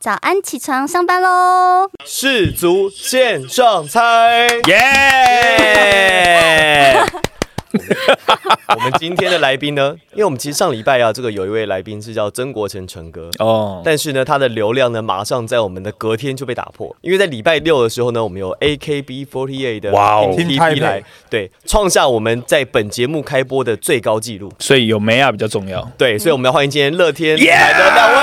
早安，起床上班喽！氏族线上猜，耶！我们今天的来宾呢，因为我们其实上礼拜啊，这个有一位来宾是叫曾国成成哥，哦，但是呢，他的流量呢，马上在我们的隔天就被打破，因为在礼拜六的时候呢，我们有 AKB48 的哇哦 TP 来，对，创下我们在本节目开播的最高纪录。所以有梅亚比较重要。对，所以我们要欢迎今天乐天耶台的两位，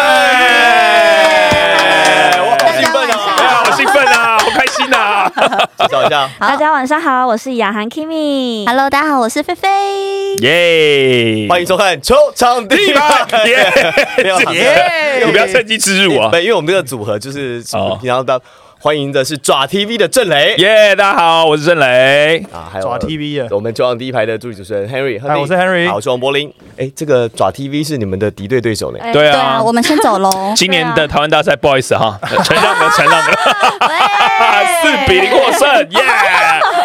介绍一下，大家晚上好，我是雅涵 Kimi。Hello，大家好，我是菲菲。耶！欢迎收看球场第一排，耶！你不要趁机吃入啊！对，因为我们这个组合就是哦平常的欢迎的是爪 TV 的郑雷耶！大家好，我是郑雷。啊，还有爪 TV 啊我们中央第一排的助理主持人 Henry，嗨我是 Henry 好，我是王柏林。哎，这个爪 TV 是你们的敌对对手呢。欸对对啊，啊我，们先走喽。今年的台湾大赛，不好意思哈，承让了，承让的，四比零获胜，耶！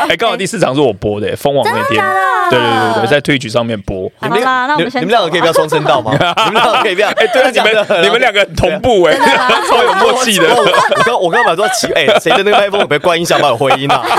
哎，刚好第四场是我播的，封王那天，对对对对，在推举上面播。你们好啦那我们先你们两个可以不要双声道吗？你们两个可以不要？哎，对啊，你们你们两个很同步哎，超有默契的，我我刚我刚本来说奇，哎，谁的那个麦克风我被关音响把有回音啊？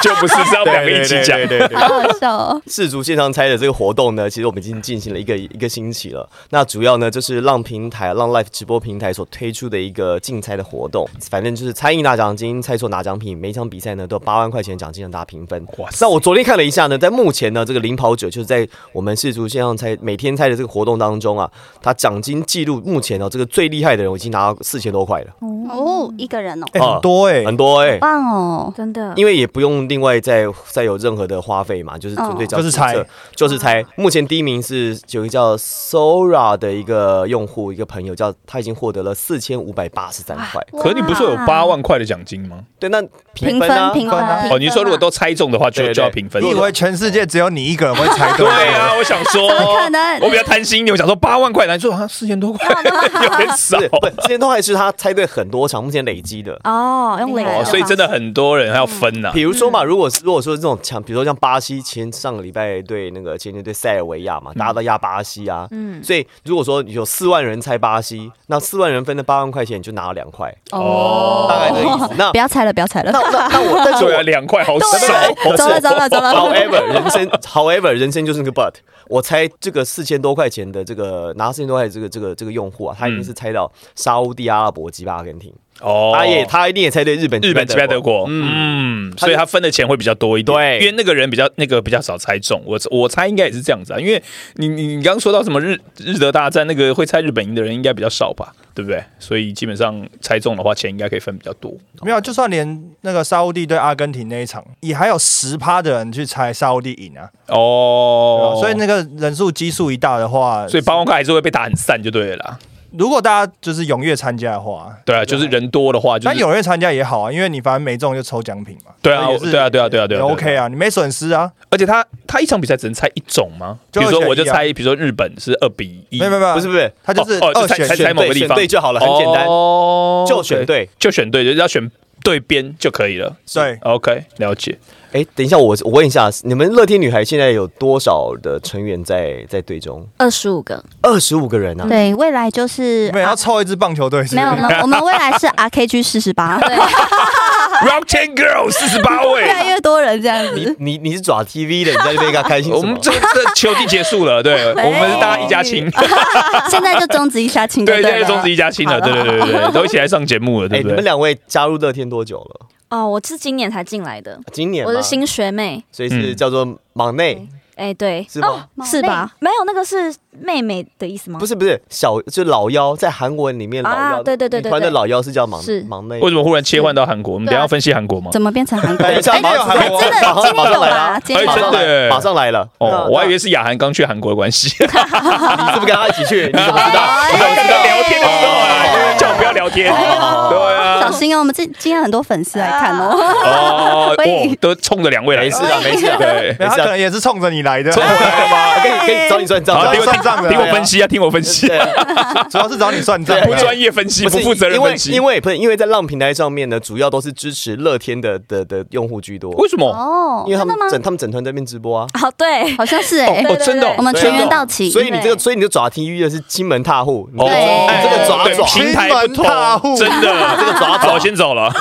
就不是是要两个一起讲。对对对好好笑哦。世足线上猜的这个活动呢，其实我们已经进行了一个一个星期了。那主要呢，就是让平台、让 Life 直播平台所推出的一个竞猜的活动。反正就是猜赢拿奖金，猜错拿奖品，每一场比赛呢都有八万块钱奖金让大家评分。哇塞。那我昨天看了一下呢，在目前呢，这个领跑者就是在我们世足线上猜每天猜的这个活动当中啊，他奖金记录目前呢，这个最厉害的人我已经拿到四千多块了，哦，一个人哦，哎很多哎，很多哎、棒哦。真的，因为也不用另外再再有任何的花费嘛，就是纯粹就是猜，就是猜。目前第一名是有一个叫 Sora 的一个用户，一个朋友叫他已经获得了四千五百八十三块。可你不是有八万块的奖金吗？对，那评评分啊分，评分啊。评分哦，你说如果都猜中的话，就就要评分。你以为全世界只有你一个人会猜对？对啊，我想说，怎么可能我比较贪心，我想说八万块，来说啊四千多块，有点少不是，不，之前都还是他猜对很多场，目前累积的。哦，用累哦，所以真的很多人还要分呐。比如说嘛，如果是如果说这种强，比如说像巴西前上个礼拜对那个前天对塞尔维亚嘛，大家都压巴西啊，嗯所以如果说有四万人猜巴西，那四万人分的八万块钱你就拿了两块，哦大概的意思。那不要猜了，不要猜了那。那那我但是我两块好少。不是走了走了走了。However，人生 However，人生就是那个 but。我猜这个四千多块钱的这个拿四千多块的这个这个这个用户啊，他一定是猜到沙乌地阿拉伯击败阿根廷，哦他也他一定也猜对日本日本击败德国，嗯，嗯，所以他分的钱会比较多一点。对因为那个人比较那个比较少猜中，我我猜应该也是这样子啊。因为你你你刚刚说到什么日日德大战，那个会猜日本赢的人应该比较少吧，对不对？所以基本上猜中的话，钱应该可以分比较多。没有，就算连那个沙乌地对阿根廷那一场，也还有十趴的人去猜沙乌地赢啊，哦，所以那个人数基数一大的话，所以八万块还是会被打很散就对了啦。如果大家就是踊跃参加的话，对啊，就是人多的话，就是但踊跃参加也好啊，因为你反正没中就抽奖品嘛。对啊也是对啊对啊对啊对啊也 OK 啊，你没损失啊。而且他他一场比赛只能猜一种吗？比如说我就猜，比如说日本是二比一，没有没有没有，不是不是，他就是哦哦猜猜二选猜某个地方对就好了，很简单，哦就选对。就选对，就是要选对边就可以了。对，OK，了解。哎，等一下，我我问一下，你们乐天女孩现在有多少的成员在在队中？二十五个，二十五个人啊！对，未来就是你们也要凑一支棒球队是是？没有，呢我们未来是 RKG 四十八，对，Rock Ten Girl 四十八位越，来越多人这样你子。你你你是爪 TV 的，你在那边跟他开心什么我们？这这球季结束了，对 我们是大家一家亲，现在就终止一下亲，对，现在终止一家亲了，对对对对对，都一起来上节目了，哎，对不对？你们两位加入乐天多久了？哦，我是今年才进来的，今年我是新学妹，所以是嗯叫做忙内哎，对，是吧？是吧？没有，那个是妹妹的意思吗？不是不是小，就老妖，在韩文里面老妖，啊对对对对对团的老妖是叫忙是忙内。为什么忽然切换到韩国？我们等下要分析韩国吗？怎么变成韩国人？等一下，哎马上哎真的马上今天有马上来了，今天有马上真的来，马上来了。哦，我还以为为是雅涵刚去韩国的关系，你是不是跟他一起去？你怎么知道？哎你怎么知道？聊天的时候啊，叫我不要聊天，对啊，小心哦，我们这今天很多粉丝来看哦。哦，喂哦，都冲着两位来的，没事啊，没事啊，对。没有他可能也是冲着你来的，冲我来的吗？可以可以找你算账，找你听我算账的听我分析啊，听我分析，主要是找你算账。不专业分析，不负责任因为分析。因为不是因为在浪平台上面呢，主要都是支持乐天的的的用户居多，为什么？哦因为他们的吗？整他们整团在那边直播啊。哦，对，好像是哎，哦，真的哦，我们全员到齐。所以你这个，所以你的爪 TV 的是金门踏户，哦这个对。这个爪对爪，平台踏户。同，真的，这个爪爪。我 先走了。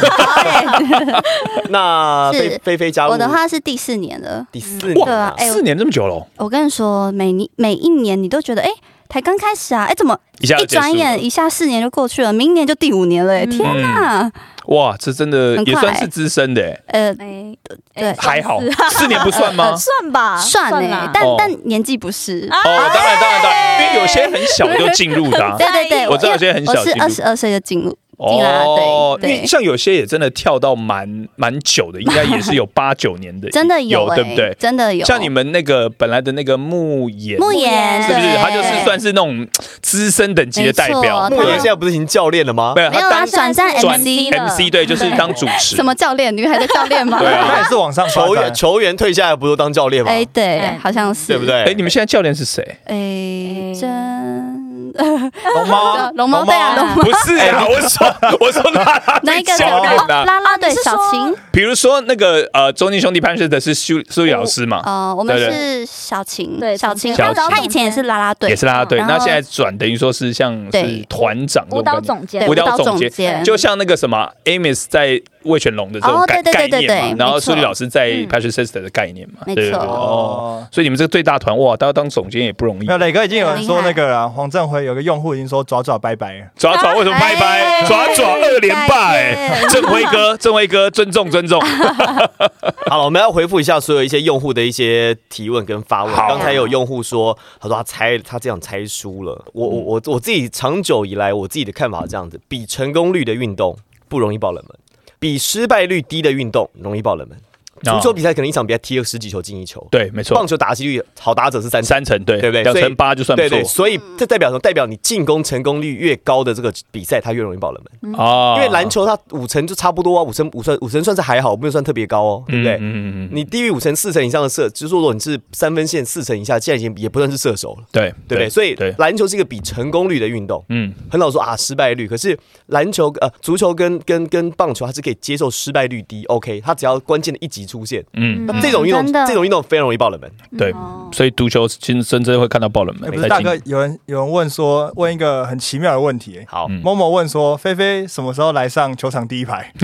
那菲菲菲加入。我的话是第四年了。第四年啊，哎四年这么久了，我跟你说，每年每一年你都觉得，哎，才刚开始啊，哎，怎么一一下就结束转眼一下四年就过去了，明年就第五年了，哎，嗯。天哪！哇，这真的也算是资深的欸，呃，哎，对还好，四年不算吗？算吧，算哎啦，但哦。但年纪不是。哦，当然当然当然，因为有些很小就进入的啊。对对对，我知道有些很小我是二十二岁就进入进来，哦，对对，因为像有些也真的跳到蛮蛮久的，应该 也是有八九年的，真的有哎，对不对？真的有。像你们那个本来的那个慕言，慕言是不是？他就是算是那种资深等级的代表，没错穆言现在不是已经教练了吗？没有没有当他转战 MC 了 MC 对，就是当主持什。么教练？女孩的教练吗？对啊 他也是往上发球员。球员退下来不都当教练吗？哎，对对，好像是，对不？对？哎，你们现在教练是谁？哎，真龙猫，龙猫对啊，龙猫。不是啊，我说 我说啦啦队那一个？教练啊，啦啦队小说琴，比如说那个呃，中间兄弟潘氏的是苏苏丽老师嘛，哦，我们是小琴，对小琴，小琴他以前也是啦啦队，也是啦啦队。那现在转等于说是像是对。团长这舞蹈总监，舞蹈蹈总监监，就像那个什么 Amos 在魏全龙的这种哦概对对对概念嘛，然后苏丽老师在嗯 Patrick Sister 的概念嘛，没对对对错哦。哦，所以你们这个最大团哇，都要当总监也不容易那。磊哥已经有人说那个了，黄振辉有个用户已经说爪爪拜拜了。爪爪为什么拜拜？哎爪爪二连败，哎郑辉哥，郑辉哥，尊重尊重。好了，我们要回复一下所有一些用户的一些提问跟发问。好刚才有用户说，他说他猜他这样猜输了。我我我我自己长久以来我自己的看法是这样子：比成功率的运动不容易爆冷门，比失败率低的运动容易爆冷门。足球比赛可能一场比赛踢了十几球进一球，对，没错棒，球打击率好打者是三成。三成对对不对两成八就算不对对，错所以这代表什么？代表你进攻成功率越高的这个比赛，它越容易爆冷门。啊因为篮球它五成就差不多啊，五成五成五成算是还好，没有算特别高哦，对不对？嗯嗯嗯，你低于五成四成以上的射，就是说如果你是三分线四成以下，现在已经也不算是射手了，对对不对？所以，篮球是一个比成功率的运动。嗯很少说啊，失败率，可是篮球呃足球跟跟跟棒球，它是可以接受失败率低，OK，它只要关键的一击出现，嗯，那这种运动这种运动非常容易爆冷门。对，所以足球其实真正会看到爆冷门。哎，。不是大哥，有人有人问说，问一个很奇妙的问题。好，嗯。某某问说，菲菲什么时候来上球场第一排？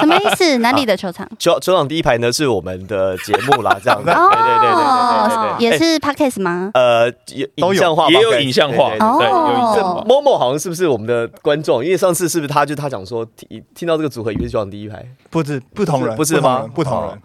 什么意思？哪里的球场？球球场第一排呢是我们的节目啦，这样子，对哦对对对对也是 podcast 吗？呃有都有。影像化，也有影像化哦。对，有影这像化。Momo 好像是不是我们的观众？因为上次是不是他就他讲说听听到这个组合以为是球场第一排，不是不同人，不是吗不同人哦。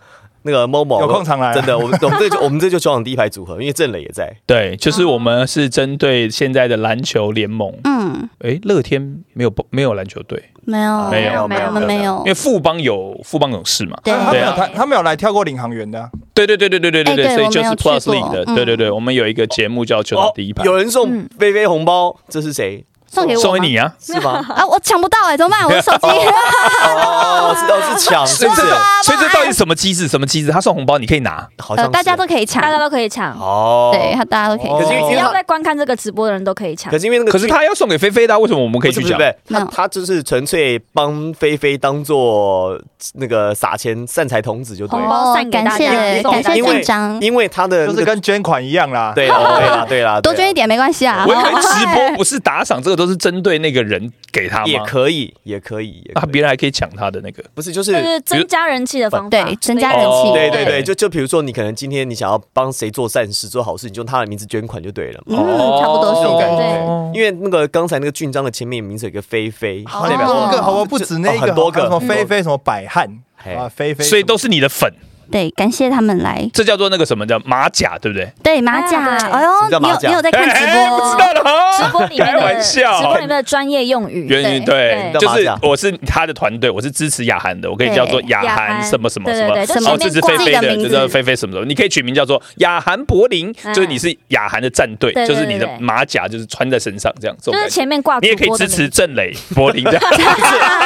那个 Momo 有空常来啊。真的，我们我们这就我们这就球场第一排组合，因为郑磊也在。对，就是我们是针对现在的篮球联盟。嗯，诶，乐天没有没有篮球队，没有，没有没有没有。因为，富邦有富邦勇士嘛。对。他没有他他没有来跳过领航员的啊。对对对对对对对哎对，所以就是 Plus League 的，嗯。对对对，我们有一个节目叫球场第一排，哦有人送嗯。菲菲红包，这是谁？送给我送给你啊。是吗？啊！我抢不到哎，怎么办？我的手机 哦，是哦是抢，是不是所以这？到底什么机制？什么机制？他送红包你可以拿，呃，好像是大家都可以抢大，家都可以抢，哦，对，他大家都可以哦抢。可是因为因为他只要在观看这个直播的人都可以抢可。是因为那个可是他要送给菲菲的啊，为什么我们可以去讲不是不是不？是，他没有他就是纯粹帮菲菲当做那个撒钱散财童子就对了，红包散给大家感谢感谢因为因为他的就是跟捐款一样啦。对啦对啦对啦，对啦多捐一点没关系啊。我以为直播不是打赏，这个都是针对那个人给他也吗？可以也可以，也可啊，以别人还可以抢他的那个。不是就是增加人气的方法，对增加人气。哦。对对对，就就比如说你可能今天你想要帮谁做善事做好事，你就用他的名字捐款就对了。嗯，差不多是。这种感的。觉。哦因为那个刚才那个俊章的前面名字有一个菲菲，很多个，好吧，不止那个，哦很多个什么菲菲什么百汉嘿。啊，菲菲，所以都是你的粉，对，感谢他们来。这叫做那个什么叫马甲，对不对？对马甲，啊哎呦你有你有在看直哎哎不知？道了。哈，直播里面开的玩笑。直播里面的专业用语，原因对，就是我是他的团队，我是支持雅涵的，我可以叫做雅雅涵涵。什么什么什么对对，对什么哦，这是菲菲的，自己的名字。这是菲菲什么什么，你可以取名叫做雅涵柏林，嗯。就是你是雅涵的战队，就是你的马甲就是穿在身上这样，就是前面挂你也可以支持郑磊柏林这样，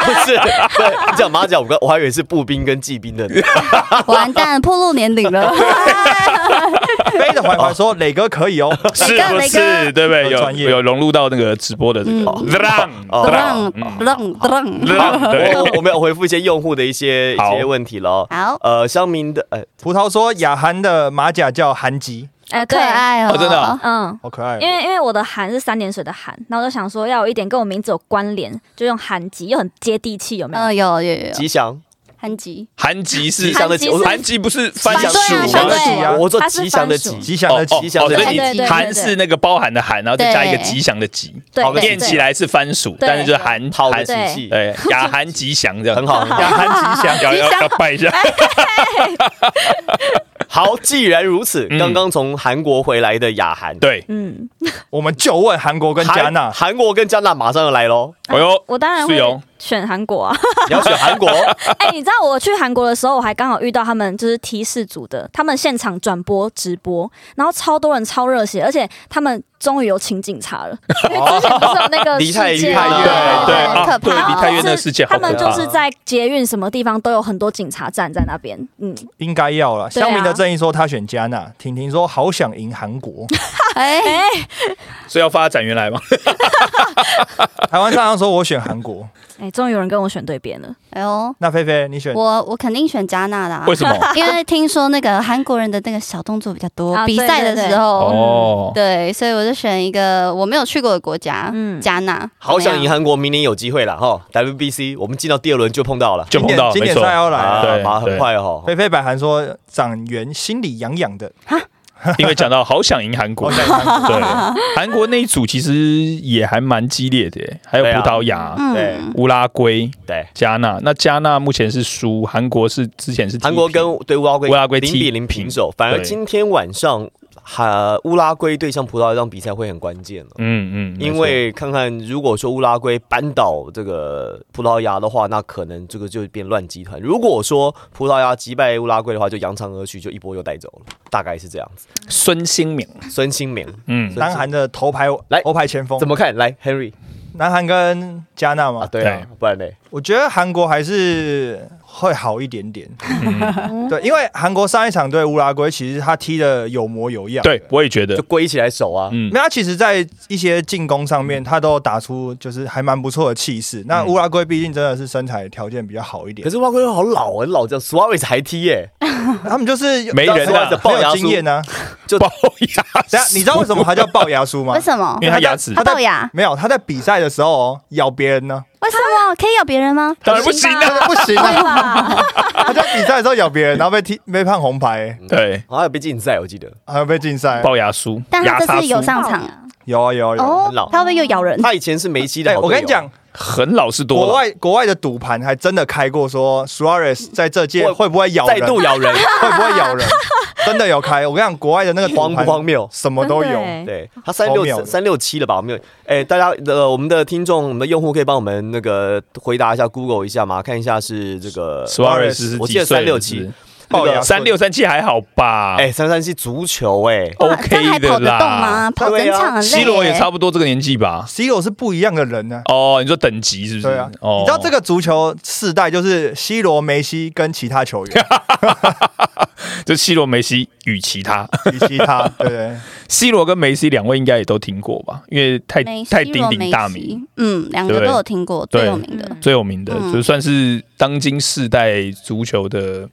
不是，对，你讲马甲，我刚我还以为是步兵跟骑兵的，完蛋，破露年龄了。飞的怀怀说磊哥可以哦，是不是？对不对？有专业。有融入到那个直播的这个嗯。我我们要回复一些用户的一些一好。些问题了哦。好。呃，乡民的，呃，葡萄说雅涵的马甲叫韩吉，哎，可，爱哦，哦真的啊？嗯。好可爱哦。因为因为我的韩是三点水的韩，然后我就想说要有一点跟我名字有关联，就用韩吉，又很接地气，有没有？嗯，有有有有，吉祥，韩吉，韩吉是吉祥的吉，我说韩吉不是番薯对啊祥的吉啊我说吉祥的吉，吉祥的吉，吉祥的吉。韩是那个包含的韩，然后再加一个吉祥的吉，对对念起来是番薯，但是就是韩好的韩喜气，对雅韩吉祥这样。很好，很好。雅韩吉祥。要要要拜一下，好，既然如此，嗯。刚刚从韩国回来的雅涵，对，嗯，我们就问韩国跟加纳。韩，韩国跟加纳马上要来喽，哎呦，我当然会选韩国啊。你要选韩国，哎、你知道我去韩国的时候，我还刚好遇到他们就是提示组的，他们现场转播直播，然后超多人超热血，而且他们终于有请警察了，因为之前不是有那个事件对对很可啊，对怕梨泰院的事件好他们就是在捷运什么地方都有很多警察站在那边，嗯，应该要了。乡民的正义说他选加纳，婷婷说好想赢韩国，哎，所以要发展原来吗？台湾上上说我选韩国，哎、终于有人跟我选对边了，哎呦，那菲菲你选？我我肯定选加纳的啊为，什么？因为听说那个韩国人的那个小动作比较多，啊比赛的时候，哦，对，所以我就选一个我没有去过的国家，嗯加纳。好想赢韩国，明年有机会了哈，WBC 我们进到第二轮就碰到了，就碰到，没错。经典赛，要来。啊了。对。马很快哦。菲菲百涵说长圆心里痒痒的，因为讲到好想赢韩国。对，韩国那一组其实也还蛮激烈的，还有葡萄牙、对。嗯，乌拉圭、对，加纳。那加纳目前是输，韩国是之前是韩国跟对乌拉圭乌拉圭踢零比零平手，反而今天晚上哈乌拉圭对上葡萄牙这场比赛会很关键了。嗯嗯，因为看看，如果说乌拉圭扳倒这个葡萄牙的话，那可能这个就变乱集团；如果说葡萄牙击败乌拉圭的话，就扬长而去，就一波又带走了，大概是这样子。孙兴敏，孙兴慜。嗯，南韩的头牌来头牌前锋。怎，么看？来，Henry。南韩跟加纳啊，嘛，对啊，不然嘞，我觉得韩国还是会好一点点。嗯对，因为韩国上一场对乌拉圭，其实他踢的有模有样。对，我也觉得就，归起来手啊。嗯那，他其实，在一些进攻上面，他都打出就是还蛮不错的气势。那嗯乌拉圭毕竟真的是身材条件比较好一点可，是乌拉圭好老啊，老叫 Suarez 还踢耶，他们就是没人啊没有经验呢。就龅牙等下，你知道为什么他叫龅牙叔吗为？什么因？为他牙齿他龅牙？没有，他在比赛的时候哦咬别人呢，为什么可以咬别人吗？当然不行啊，不行对啊！吧？他在比赛的时候咬别人，然后被踢被判红牌，对，好像有被禁赛，我记得还有被禁赛。龅牙叔，但他这次有上场有啊有啊有啊。哦很老，他会不会又咬人？他以前是梅西的。我跟你讲，很老实多了，国外国外的赌盘还真的开过，说 Suarez 在这届会会不会咬人再？度咬人，会不会咬人？真的有开。我跟你讲，国外的那个荒不荒谬？什么都有。对他三六三六七了吧？我们有哎、大家的我们的听众，我们的用户可以帮我们那个回答一下，Google 一下吗？看一下是这个 Suarez 是我记得几岁了？367龅牙三六三七还好吧？哎三三七足球哎、哇 OK 的啦动吗？跑整场很累耶。C 罗也差不多这个年纪吧？C 罗是不一样的人呢、哦，你说等级是不是？对啊，哦你知道这个足球世代就是 C 罗、梅西跟其他球员，就 C 罗、梅西与其他与其他，对？C 罗跟梅西两位应该也都听过吧？因为太太鼎鼎大名，，嗯，两个都有听过，最有名的。嗯最有名的，嗯就算是当今世代足球的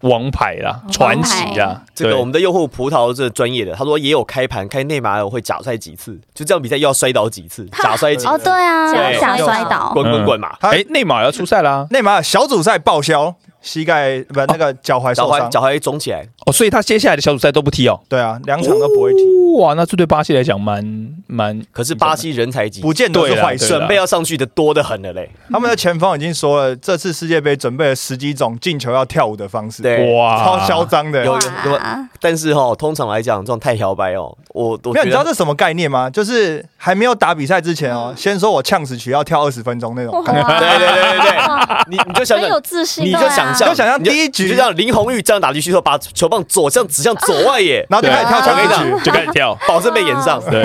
王牌啦、传奇啦。这个我们的用户葡萄这专业的，他说也有开盘，开内马尔会假摔几次，就这样比赛又要摔倒几次，假摔几次，哦，对啊，对假摔倒。滚滚滚嘛，他哎，内马尔要出赛啦！内马尔小组赛报销，膝盖不那个脚踝脚受伤，踝脚踝肿起来，哦，所以他接下来的小组赛都不踢哦。对啊，两场都不会踢。哇，那这对巴西来讲蛮蛮，可是巴西人才济不见得是坏事。准备要上去的多的很了嘞。他们的前方已经说了，这次世界杯准备了十几种进球要跳舞的方式，对哇，超嚣张的。有哇有，但是哈，通常来讲，这种太摇摆哦，我我没有，你知道这什么概念吗？就是还没有打比赛之前哦，先说我呛死曲要跳二十分钟那种感觉。对对对对对，你你就想想很有。自信，你就想象，就想象第一局你就像林红玉这样打进去之后，把球棒左向指向左外野，然后就开始跳我跟你呛死曲讲，就开始跳，保证被延上，对，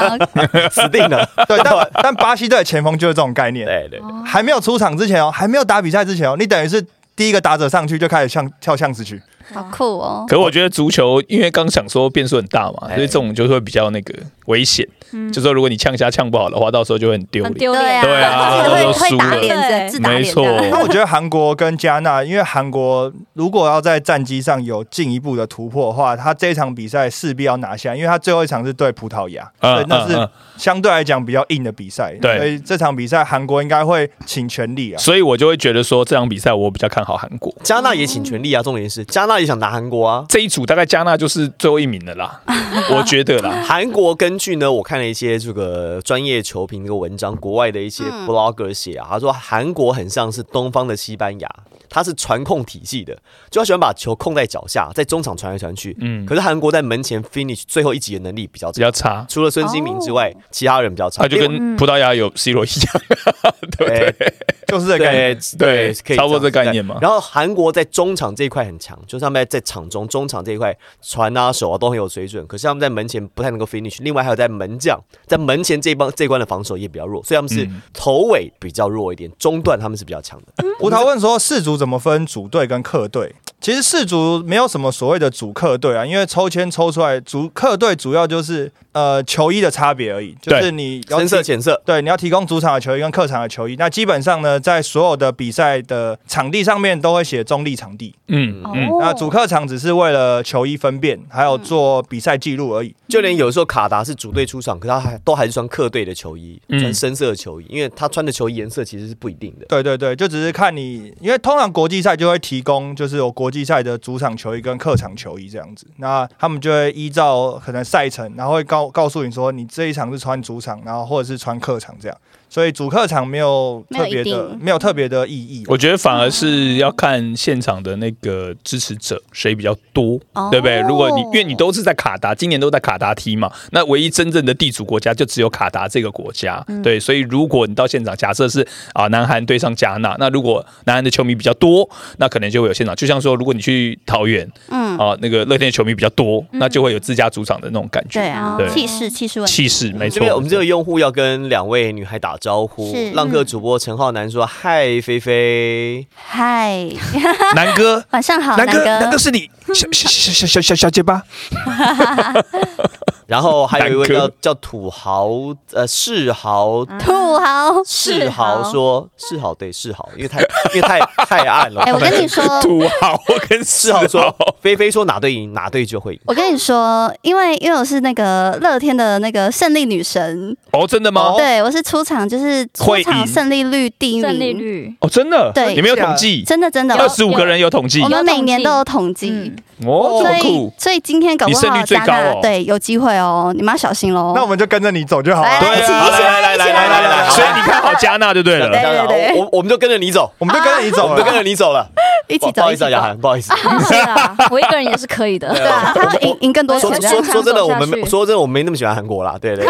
哇，死定了。对，但但巴西队的前锋就是这种概念，对对，还没有出场之前哦，还没有打比赛之前哦，你等于是第一个打者上去就开始像跳巷子去。好酷哦！可我觉得足球，因为刚想说变数很大嘛，哎所以这种就会比较那个危险。嗯就说如果你呛虾呛不好的话，到时候就会很丢脸。丢对啊，脸，对啊会都输了会打脸，对没错那 我觉得韩国跟加纳，因为韩国如果要在战绩上有进一步的突破的话，他这一场比赛势必要拿下，因为他最后一场是对葡萄牙，嗯所以那是相对来讲比较硬的比赛。对所以这场比赛韩国应该会请全力啊。所以我就会觉得说这场比赛我比较看好韩国。加纳也请全力啊，重点是加纳也想拿韩国啊。这一组大概加纳就是最后一名的啦，我觉得啦。韩国根据呢，我看了一些这个专业球评这个文章，国外的一些 blogger 写啊，他说韩国很像是东方的西班牙，他是传控体系的，就他喜欢把球控在脚下，在中场传来传去。嗯，可是韩国在门前 finish 最后一集的能力比较差，比较差，除了孙兴民之外，其他人比较差。他就跟葡萄牙有 C 罗一样，对不哎对？就是这个概念。对对可以差不多这样概念嘛然后韩国在中场这一块很强，就是他们在场中中场这一块传啊手啊都很有水准，可是他们在门前不太能够 finish。另外还有在门将在门前这一帮这一关的防守也比较弱，所以他们是嗯头尾比较弱一点，中段他们是比较强的。葡萄问说，四组怎么分主队跟客队？其实世足没有什么所谓的主客队啊，因为抽签抽出来主客队主要就是呃球衣的差别而已，就是你要深色浅色，对，你要提供主场的球衣跟客场的球衣。那基本上呢，在所有的比赛的场地上面都会写中立场地。嗯嗯，那主客场只是为了球衣分辨，还有做比赛记录而已。就连有时候卡达是主队出场，可他还都还是穿客队的球衣，嗯穿深色的球衣，因为他穿的球衣颜色其实是不一定的。对对对，就只是看你，因为通常国际赛就会提供，就是有国国际赛的主场球衣跟客场球衣这样子。那他们就会依照可能赛程，然后会告告诉你说，你这一场是穿主场，然后或者是穿客场这样。所以主客场没有特别的没有，没有特别的意义。我觉得反而是要看现场的那个支持者谁比较多，哦对不对？如果你因为你都是在卡达，今年都在卡达踢嘛，那唯一真正的地主国家就只有卡达这个国家，对。所以如果你到现场，假设是啊南韩对上加纳，那如果南韩的球迷比较多，那可能就会有现场。就像说，如果你去桃园嗯，啊，那个乐天的球迷比较多，那就会有自家主场的那种感觉。对啊对，气势气势问题。气势没错这边，我们这个用户要跟两位女孩打招呼是。浪客主播陈浩南说：“嗨，菲菲。嗨，南哥，晚上好，南哥，南南哥是你。小小小小小小小结巴，” 然后还有一位叫叫土豪，呃，世豪，土豪。世豪说世豪。对世豪，因为太因为太太暗了。哎，我跟你说，土豪跟世豪。说，菲菲说哪队赢哪队就会赢。我跟你说，因为因为我是那个乐天的那个胜利女神，哦，真的吗？对我是出场就是出会场胜利率第一胜利名，率哦，真的，对你们有统计，真的真的，二十五个人有统计我，们每年都有统嗯计，哦，所以，所以今天搞不你胜率好加最高对有机会哦，你们要小心喽。那我们就跟着你走就好了。来对啊，一起来来来来来来来，所以你看好加纳就对了对。对对我我们就跟着你走，我们就跟着你走我们就。跟着你走了。一起走，不好意思啊，雅涵，不好意思。是啊，我一个人也是可以的。对啊，他会赢赢更多说钱说。说真的，我们 说真的，我们没那么喜欢韩国啦。对对，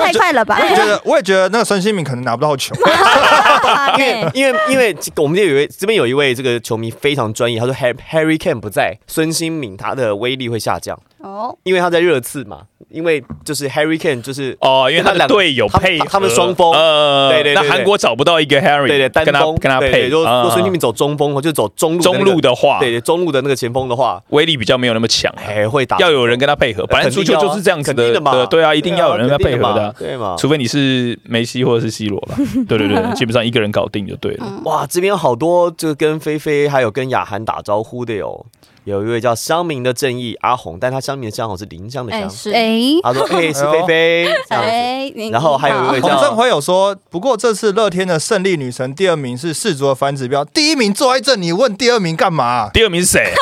太快了吧？我也觉得，我也觉得那个孙兴敏可能拿不到球。因为因为因为我们这有一位这边有一位这个球迷非常专业，他说 Harry Harry Kane 不在，孙兴敏他的威力会下降，哦，因为他在热刺嘛。因为就是 Harry Kane 就是哦，因为他的两队友配合他们双锋呃对对那韩国找不到一个 Harry，对对单跟他锋跟他配，如果如果孙兴啊敏走中锋，或就走中路中路的话，对对中路的那个前锋的话，威力比较没有那么强，哎会打要有人跟他配合。本来足球就是这样子肯定的对啊，一定要有人跟他配合的啊，对嘛？除非你是梅西或者是 C 罗了。对对对，基本上一个人搞定就对了。哇，这边有好多就跟菲菲还有跟雅涵打招呼的哟。有一位叫乡民的正义阿红，但他乡民的乡红是林香的哎，乡。是哎他说：“哎，是菲菲。”哎，你然后还有一位叫洪正辉有说，不过这次乐天的胜利女神第二名是世足的反指标，第一名坐在这，你问第二名干嘛、第二名是谁？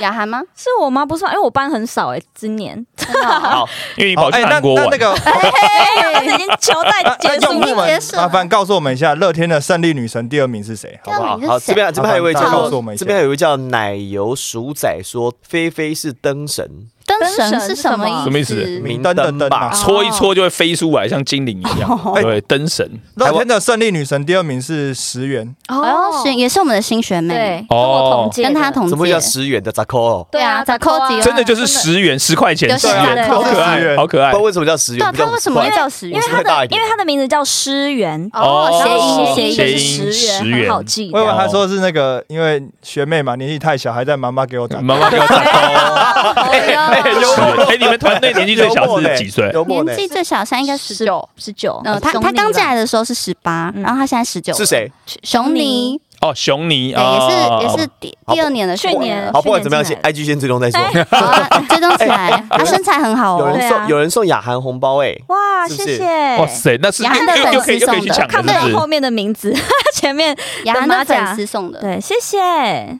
雅涵吗？是我吗？不是吧，因为我班很少哎，今年好，因为你好哎，那跑去韩国玩那那。个哎，已经球赛那结束麻烦告诉我们一下，乐天的胜利女神第二名是谁？好不好？好，这边这边还有一位叫告诉我们一下这边还有一位叫奶油主宰说，菲菲是灯神，灯灯神神是什么意思？什么意思明灯的灯？搓一搓就会飞出来，像精灵一样。哎对，灯神。乐天的胜利女神第二名是石原，哦，是也是我们的新学妹哦，，跟我同跟她同怎么会叫届。十元的扎扣？对啊，对啊扣扣几真的就是十元，十块钱，有十元，好可爱，好可爱不知道。为什么叫石原？对啊，比较她为什么会叫石原因为？他的因为他的名字叫诗原，哦，谐音谐谐音。音十十元，元很好记。我以为他说是那个，因为学妹嘛年纪太小，还在妈妈给我打。妈妈给我打。哎，你们团队年纪最小是几岁？年？纪最小现在应该十九。十九，呃，他他刚进来的时候是十八，然后他现在十九。是？谁？熊尼，哦，熊尼也是也是第第二年的去年好，不管怎么样，先 IG 先追踪再说。好啊追踪起来，他身材很好哦。有人。对啊。送有人送雅涵红包哎，哇，是不是？谢谢。哇塞，那是雅涵的又又可以粉丝送的。可以去抢看不后面的名字，前面雅涵的马甲粉丝送的，对，谢谢。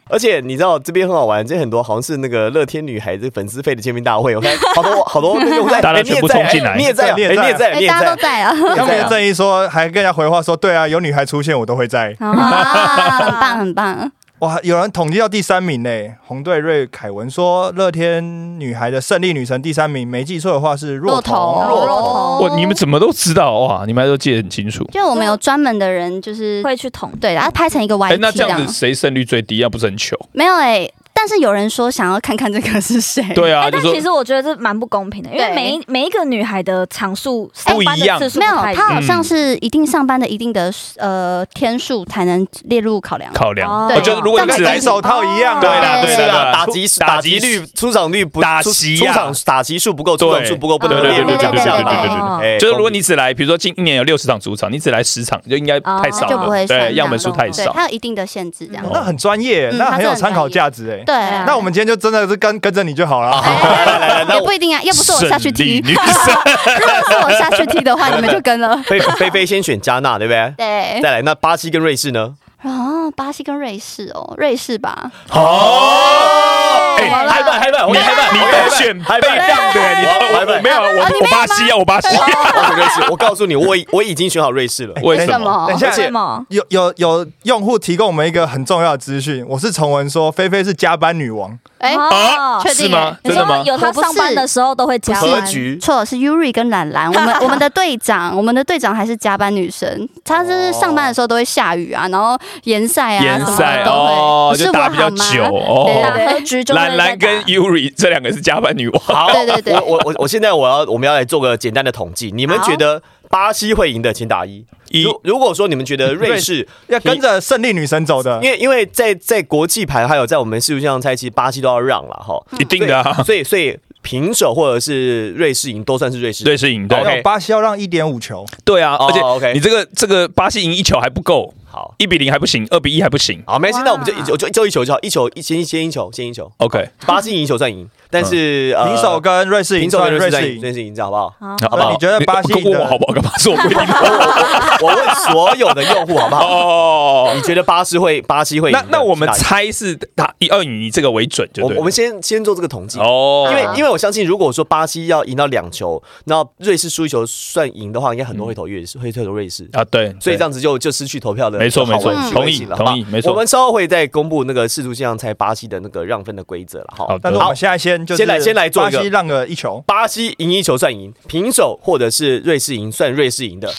而且你知道这边很好玩，这很多好像是那个乐天女孩子粉丝费的签名大会，我看好多好多那个用户在，大家全部哎你也在冲进来。哎你也在啊，哎你也在你也在，哎，你也大家都在。在啊，他们的正义说，还跟人家回话说，对啊，有女孩出现我都会在。啊，很棒 很棒。哇，有人统计到第三名嘞！红队瑞凯文说，乐天女孩的胜利女神第三名，没记错的话是骆驼。驼骆驼哇，你们怎么都知道哇？你们还都记得很清楚。就我们有专门的人，就是会去统，对，然后拍成一个哎，YT 哎那这样子。谁胜率最低？那不是很糗？没有哎，但是有人说想要看看这个是谁。对啊，但其实我觉得这蛮不公平的，因为每一每一个女孩的场数上班不一样的次数没有，不太一样他好像是一定上班的一定的呃天数才能列入考量。考量。哦我觉得如果你只来跟手套一样啊。对啦对对啦打击打击率、出场率不打击呀出场打击数不够，出场数不够，不能对对列入对对对奖项嘛。对对对哦哎就是如果你只来，比如说今一年有六十场主场，你只来十场，就应该太少哦就不会了，对，样本数太，少。它有一定的限制，这样。那很专业，嗯那很有参考价值哎。对，啊那我们今天就真的是跟跟着你就好了。来来来，那我也不一定啊，要不是我下去踢，如果是我下去踢的话，你们就跟了。菲菲菲先选加纳，对不对？对，再来，那巴西跟瑞士呢？哦，巴西跟瑞士哦，瑞士吧，好了嗨吧嗨吧，我你嗨吧，你我都选被让的，你我我我没有，我我巴西啊，我巴西。我选瑞士。我告诉你，我已我已经选好瑞士了。为什么？等一？下为，什么？有有有用户提供我们一个很重要的资讯，我是崇文说，菲菲是加班女王。哎，哦确定是吗？真的吗？有她上班的时候都会加班，和局错，是 Yuri 跟兰兰，我们 我们的队长，我们的队长还是加班女神，她就是上班的时候都会下雨啊，然后延赛啊，什么联赛都哦，会，是我就打比较？久对哦。打和局就会兰兰跟 Yuri 这两个是加班女王。好，对对对。我我我我现在我要我们要来做个简单的统计，你们觉得巴西会赢的，请打一。一。如如果说你们觉得瑞士，要跟着胜利女神走的。因，为因为在在国际牌还有在我们世足上猜，其实巴西都要让了哈，一定的啊，所以所以平手或者是瑞士赢都算是瑞士。瑞士赢对。巴西要让一点五球，对啊，哦而且 OK 你这个这个巴西赢一球还不够，好，一比零还不行，二比一还不行。好，没关系，那我们就就就就一球就好，一球一先先一球先一球，OK，巴西赢一球算赢，但是呃平手跟瑞士赢平手算瑞士跟瑞士赢，瑞。士赢，这样好不好？好好不好？你觉得巴西问我好不好？干嘛说我不一定？我问所有的用户好不好？哦你，觉得巴西会巴西会赢？那那我们猜是打以二以这个为准，就。我我们先先做这个统计。哦，因为因为我相信，如果说巴西要赢到两球，那瑞士输一球算赢的话，应该很多会投瑞士，会投瑞士。啊对，所以这样子就就失去投票的没错没错同意了。同意没错。我们稍后会再公布那个世足项猜巴西的那个让分的规则了。哈好，但是我们现在先就是先来先来做一个巴西让个一球，巴西赢一球算赢，平手或者是瑞士赢算瑞士赢的。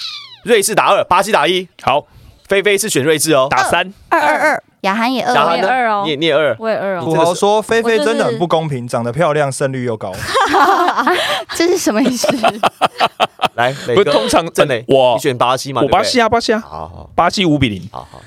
瑞士打二，巴西打一，好。菲菲是选瑞士哦。打三，二二二，雅涵也二也二哦。你也你也二，我也二哦，土豪说菲菲真的很不公平，长得漂亮，胜率又高。这是什么意思？来，不是通常真的，我你选巴西嘛？我巴西，啊巴西啊，好好巴西五比零。好好，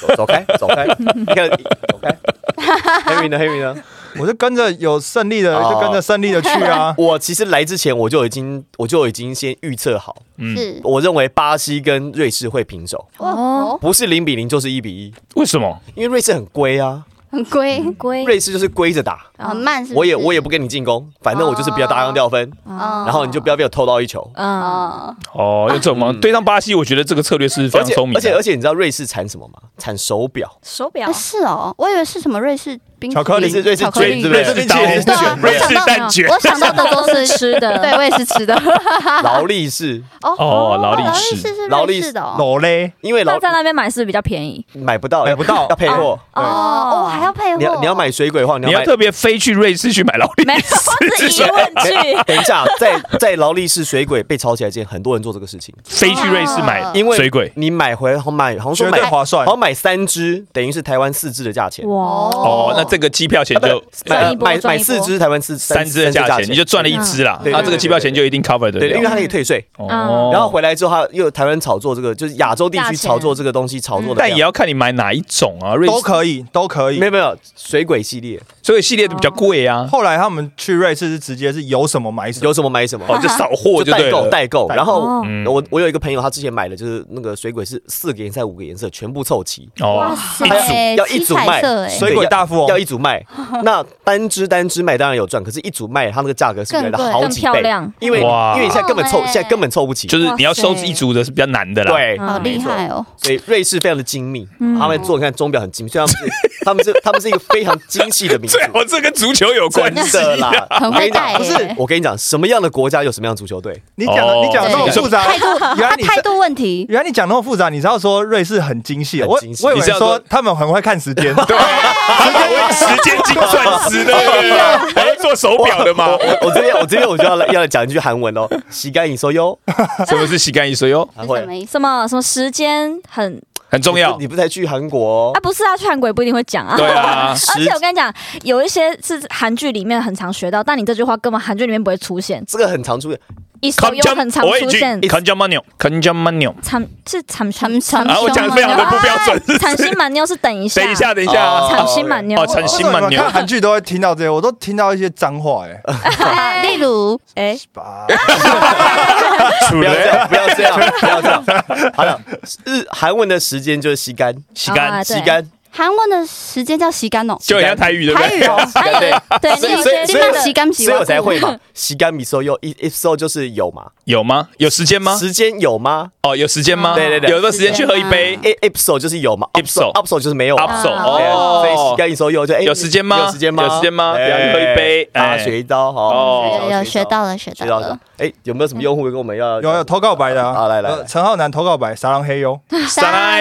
走走开 走开，你看走开。Henry 呢？Henry 呢？我就跟着有胜利的，哦就跟着胜利的去啊。我其实来之前我就已经我就已经先预测好，嗯，我认为巴西跟瑞士会平手，哦，不是零比零就是一比一，为什么？因为瑞士很龟啊，很龟，龟瑞士就是龟着打，很慢是，我也我也不跟你进攻，反正我就是不要大量掉分，哦，然后你就不要被我偷到一球。嗯，哦，哦，有这种吗？嗯对上巴西，我觉得这个策略是非常聪明。而且而且你知道瑞士产什么吗？产手表。手表哎是哦，我以为是什么瑞士冰淇巧克力是瑞士巧克力卷是不是瑞士刀瑞士对啊，瑞士我想到蛋卷我想到的都是吃的 对我也是吃的。劳力士，哦劳力劳力士士是劳力士瑞士的哦。裸嘞，因为劳那在那边买是不是比较便宜？买不到，买不到 要配货。对哦，还要配货。你要你要买水鬼的话，你要买。特别飞去瑞士去买劳力没有，士，是疑问句。等一下，在在劳力士水鬼被炒起来之前，很多人做这个事情，飞去瑞士买因为水鬼。你买回来好像买，好像说绝买对划算好。像买三只，等于是台湾四只的价钱。哇，哦，那这个机票钱就买买买四只台湾四三只的价钱，你就赚了一只啦。那这个机票钱就一定 cover 的对，因为了。它可以退税。哦，然后回来之后，他又台湾炒作这个，就是亚洲地区炒作这个东西，炒作的。但也要看你买哪一种啊。瑞士都可以，都可以没。有没有水鬼系列，所以系列都比较贵啊。后来他们去瑞士是直接是有什么买什么，有什么买什么，哦，就扫货 就代购对。代购。代购。然后我我有一个朋友，他之前买的就是那个水鬼是四个颜色、五个颜色全部凑齐，哦，一组要一组卖。水鬼大富翁。要一组卖。那单只单只卖当然有赚，可是一组卖它那个价格是原来的好几倍，更漂亮。因为因为你现在根本凑现在根本凑不齐，就是你要收一组的是比较难的啦。，对。好厉害哦！所以瑞士非常的精密，嗯。他们做你看钟表很精密，虽然他们是 他们是他们是一个非常精细的民族最，好这跟足球有关系的啦，很会带不是，我跟你讲，什么样的国家有什么样的足球队？你讲的哦。你讲的那么对复杂，态度，原来你他态度问题。原来你讲那么复杂，你知道说瑞士很精细，我很精细。我以为你是要说说他们很会看时间，对，他们会时间精算师的，还会做手表的吗？我我这边我这边我就要来要来讲一句韩文哦，洗干净说哟，什么是洗干净说哟？什么？什么什么时间很很重要你。不才去韩国哦啊？哦？不是啊，去韩国也不一定会讲啊。对啊，而且我跟你讲，有一些是韩剧里面很常学到，但你这句话根本韩剧里面不会出现，这个很常出现，一首有很常出现。o n j a m a n o 产是产产产啊，我讲的非常的不标准。产心蛮牛是等一下，等一下，等一下哦，产心满妞哦，产心满牛看韩剧都会听到这些，我都听到一些脏话，哎，例如，哎，吧不要这样，不要这样，不要这样。好了，日韩文的时间就是吸干，吸干吸干，韩文的时间叫洗干哦，就很像台语，对不对？台语哦，吸 干对。对，所以洗干洗所以我才会嘛，洗干米收有，if if so 就是有嘛，有吗？有时间吗？时间有吗？哦，有时间吗？对对对。有没有时间去喝一杯？？if if so 就是有嘛 If so up so 就是没有嘛。Up so，对啊所以洗哦，干米收有就哎有时间吗？有时间吗？有时间吗？哎不要喝一杯大家哎学一招哦。哈，有有学到了，学学到了。哎，有没有什么用户跟我们要？有有投告白的好来来陈浩南投告白，撒浪嘿哟，撒拉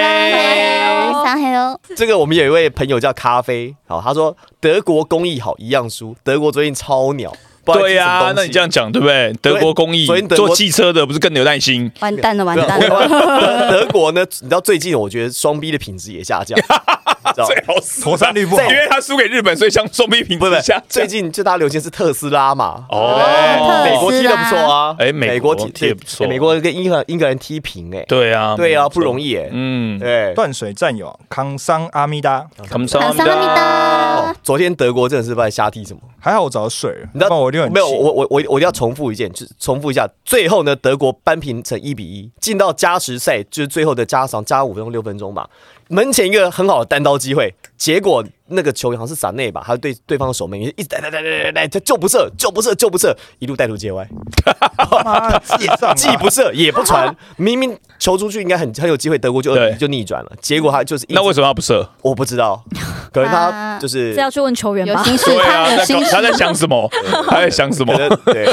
三黑哦，这个我们有一位朋友叫咖啡，好，他说德国工艺好一样输，德国最近超鸟，对呀、那你这样讲对不对？德国工艺做汽车的不是更有耐心？完蛋了，完蛋了。德 德国呢？你知道最近我觉得双 B 的品质也下降，你知道吗？最好死妥善率不好。因，为他输给日本，所以像双逼品质下，最近就大家流行是特斯拉嘛，哦美国踢的不错啊，哎美国国踢得不错。美国跟英格兰英格兰踢平哎，对啊，对啊，不。容易哎，嗯，对。断水战友康桑阿米达，他们感谢阿弥哦达，，昨天德国真的是不知道瞎踢什么，还好我找到水了，你知道不然没有？我我我我要重复一件，就是重复一下。最后呢，德国扳平成一比一，进到加时赛，就是最后的加长加五分钟六分钟吧。门前一个很好的单刀机会，结果那个球员好像是萨内吧，他对对方的守门员一直带带带带带带，他就不射，就不射，就不射，一路带路界外，既不射也不传，明明球出去应该很很有机会，德国就就逆转了，结果他就是那为什么要不射？我不知道，可能他啊就是这要去问球员吧。有心事，对啊，他在想什么？他在想什么对。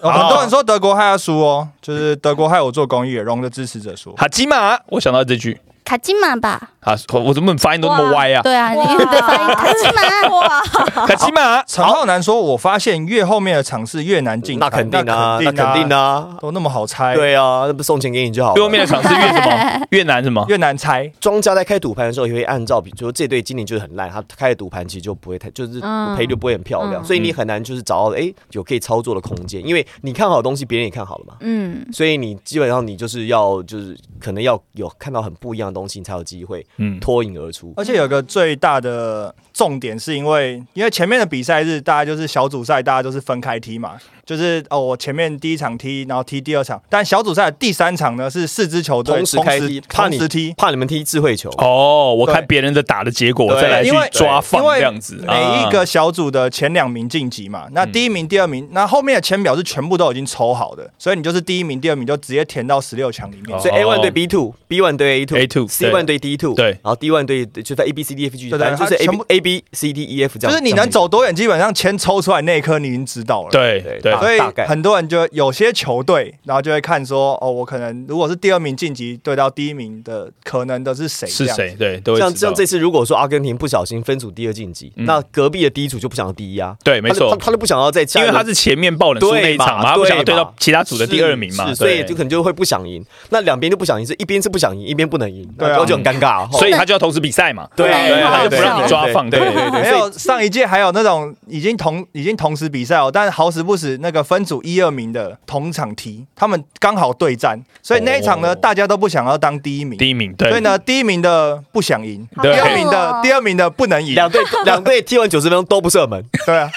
哦 很多人说德国害他输哦，就是德国害我做公益，荣的支持者说，哈基玛，我想到这句卡金马吧？啊，我我怎么发音都那么歪啊？对啊，你的发音卡金马。哇，卡基玛，陈浩南说，我发现越后面的场次越难进，那肯定啊，那肯定啊，啊，都那么好猜，，对啊，那不送钱给你就好了。最后面的场次越什么？越难什么？越难猜，庄家在开赌盘的时候也会按照，比如说这对今年就是很烂，他开的赌盘其实就不会太，就是嗯赔率不会很漂亮，嗯所以你很难就是找到哎有可以操作的空间，因为你看好的东西别人也看好了嘛，嗯，所以你基本上你就是要就是可能要有看到很不一样的东西，你才有机会嗯，脱颖而出。而且有个最大的重点是因为，因为前面的比赛日大家就是小组赛，大家都是分开踢嘛，就是哦，我前面第一场踢，然后踢第二场，但小组赛的第三场呢是四支球队同时开踢，怕你同时踢。怕你们踢智慧球。哦，我看别人的打的结果，我再来去因为抓放这样子。每一个啊小组的前两名晋级嘛，那第一名、第二名，那后面的签表是全部都已经抽好的，所以你就是第一名、第二名就直接填到十六强里面。哦所以 A one 对 B two，B one 对 A A two，two，C one 对 D two，对然后 D one 对就在 A B C D F G，对对就是全 B 部 A B C D E F 这样。就是你能走多远，基本上签抽出来那一刻你已经知道了。。对对对，所以很多人就有些球队，然后就会看说，哦，我可能如果是第二名晋级对到第一名的，可能的是谁？是谁？对，像像这次如果说阿根廷不小心分组第二晋级，嗯那隔壁的第一组就不想要第一啊。对，没错他就他，他就不想要再下因，为他是前面爆冷输那一场嘛，他不想要对到其他组的第二名嘛，是所以就可能就会不想赢。那两边就不想赢，是一边是不想赢，一边不能赢，对啊然后就很尴尬。所以他就要同时比赛嘛，对对，他就不让你抓放，对对对对没有上一届还有那种已经同已经同时比赛哦，但是好死不死那个分组一二名的同场踢，他们刚好对战，所以那一场呢，哦。大家都不想要当第一名，第一名，对。所以，呢，第一名的不想赢，第对二名的哦第二名的不能赢，两队两队踢完九十分钟都不射门，对啊，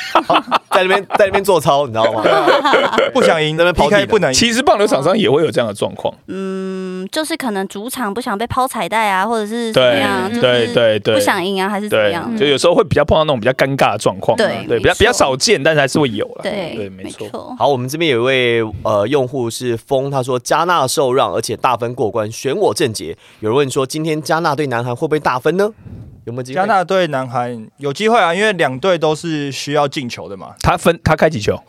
在那边在那边做操，你知道吗？不想赢在那边跑地，PK 的。不能赢，其实棒球场上也会有这样的状况，嗯，就是可能主场不想被抛彩带啊，或者是怎么对样，就对是对对，不想赢啊，还是怎么对样，？就有时候会比较碰到那种比较尴尬的状况，对对，比较没错。比较少见，但是还是会有了，对对，没错。错。好，我们这边有一位呃用户是风，他说加纳受让，而且大分过关，选我正解。有人问说，今天加纳对南韩会不会大分呢？有没有机会？加纳对南韩有机会啊，因为两队都是需要进球的嘛，他分他开几球？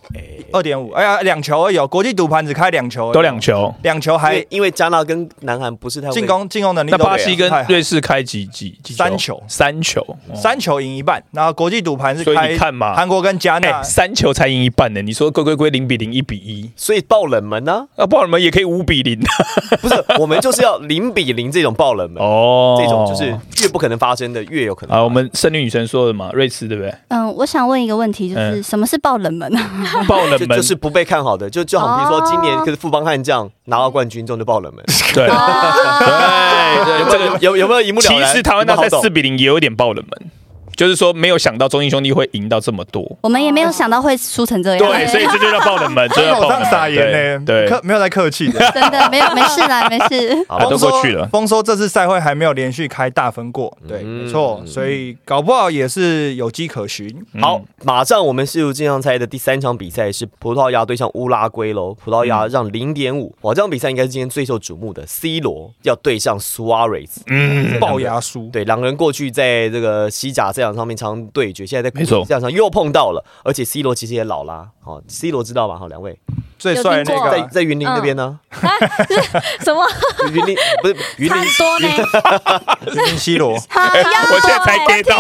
二点五，哎呀，两球而已哦，国际赌盘只开两球而已哦，都两球。两球还因为加纳跟南韩不是太进，攻进攻能力都那巴西跟瑞士开几几几三球。三球，哦。三球赢一半，然后国际赌盘是开看嘛韩国跟加纳哎，三球才赢一半呢。你说归归归零比零一比一，所以爆冷门呢、啊，不然我们也可以五比零。不是，我们就是要零比零这种爆冷门，哦。这种就是越不可能发生的越有可能啊，我们胜利女神说的嘛，瑞士对不对？嗯，我想问一个问题，就是嗯什么是爆冷门 啊？爆冷门就就是不被看好的，就就好比如说今年哦可是富邦悍将拿到冠军，这种就爆冷门。对哦对对，这个有有没有一目了然其？实台湾大赛四比零也有点爆冷门，就是说没有想到中英兄弟会赢到这么多。我们也没有想到会输成这样。对，所以这就叫爆冷门，这就叫爆冷门。撒盐呢，对，客没有在客气的。真的没有没事啦，没事。好啊都过去了丰收这次赛会还没有连续开大分过，对，嗯没错，所以搞不好也是有迹可循。嗯好，马上我们世足经常猜的第三场比赛是葡萄牙对上乌拉圭喽。葡萄牙让零点五，哇，这场比赛应该是今天最受瞩目的。C 罗要对上苏亚雷斯，嗯，龅牙叔，对，两个人过去在这个西甲赛场上面常对决，现在在没错这场上又碰到了，而且 C 罗其实也老啦。哦，C 罗知道吧？好，两位最帅的那个在在云林那边呢，什么 云林不是 云林多呢？云林 C 罗，我现在才 get 到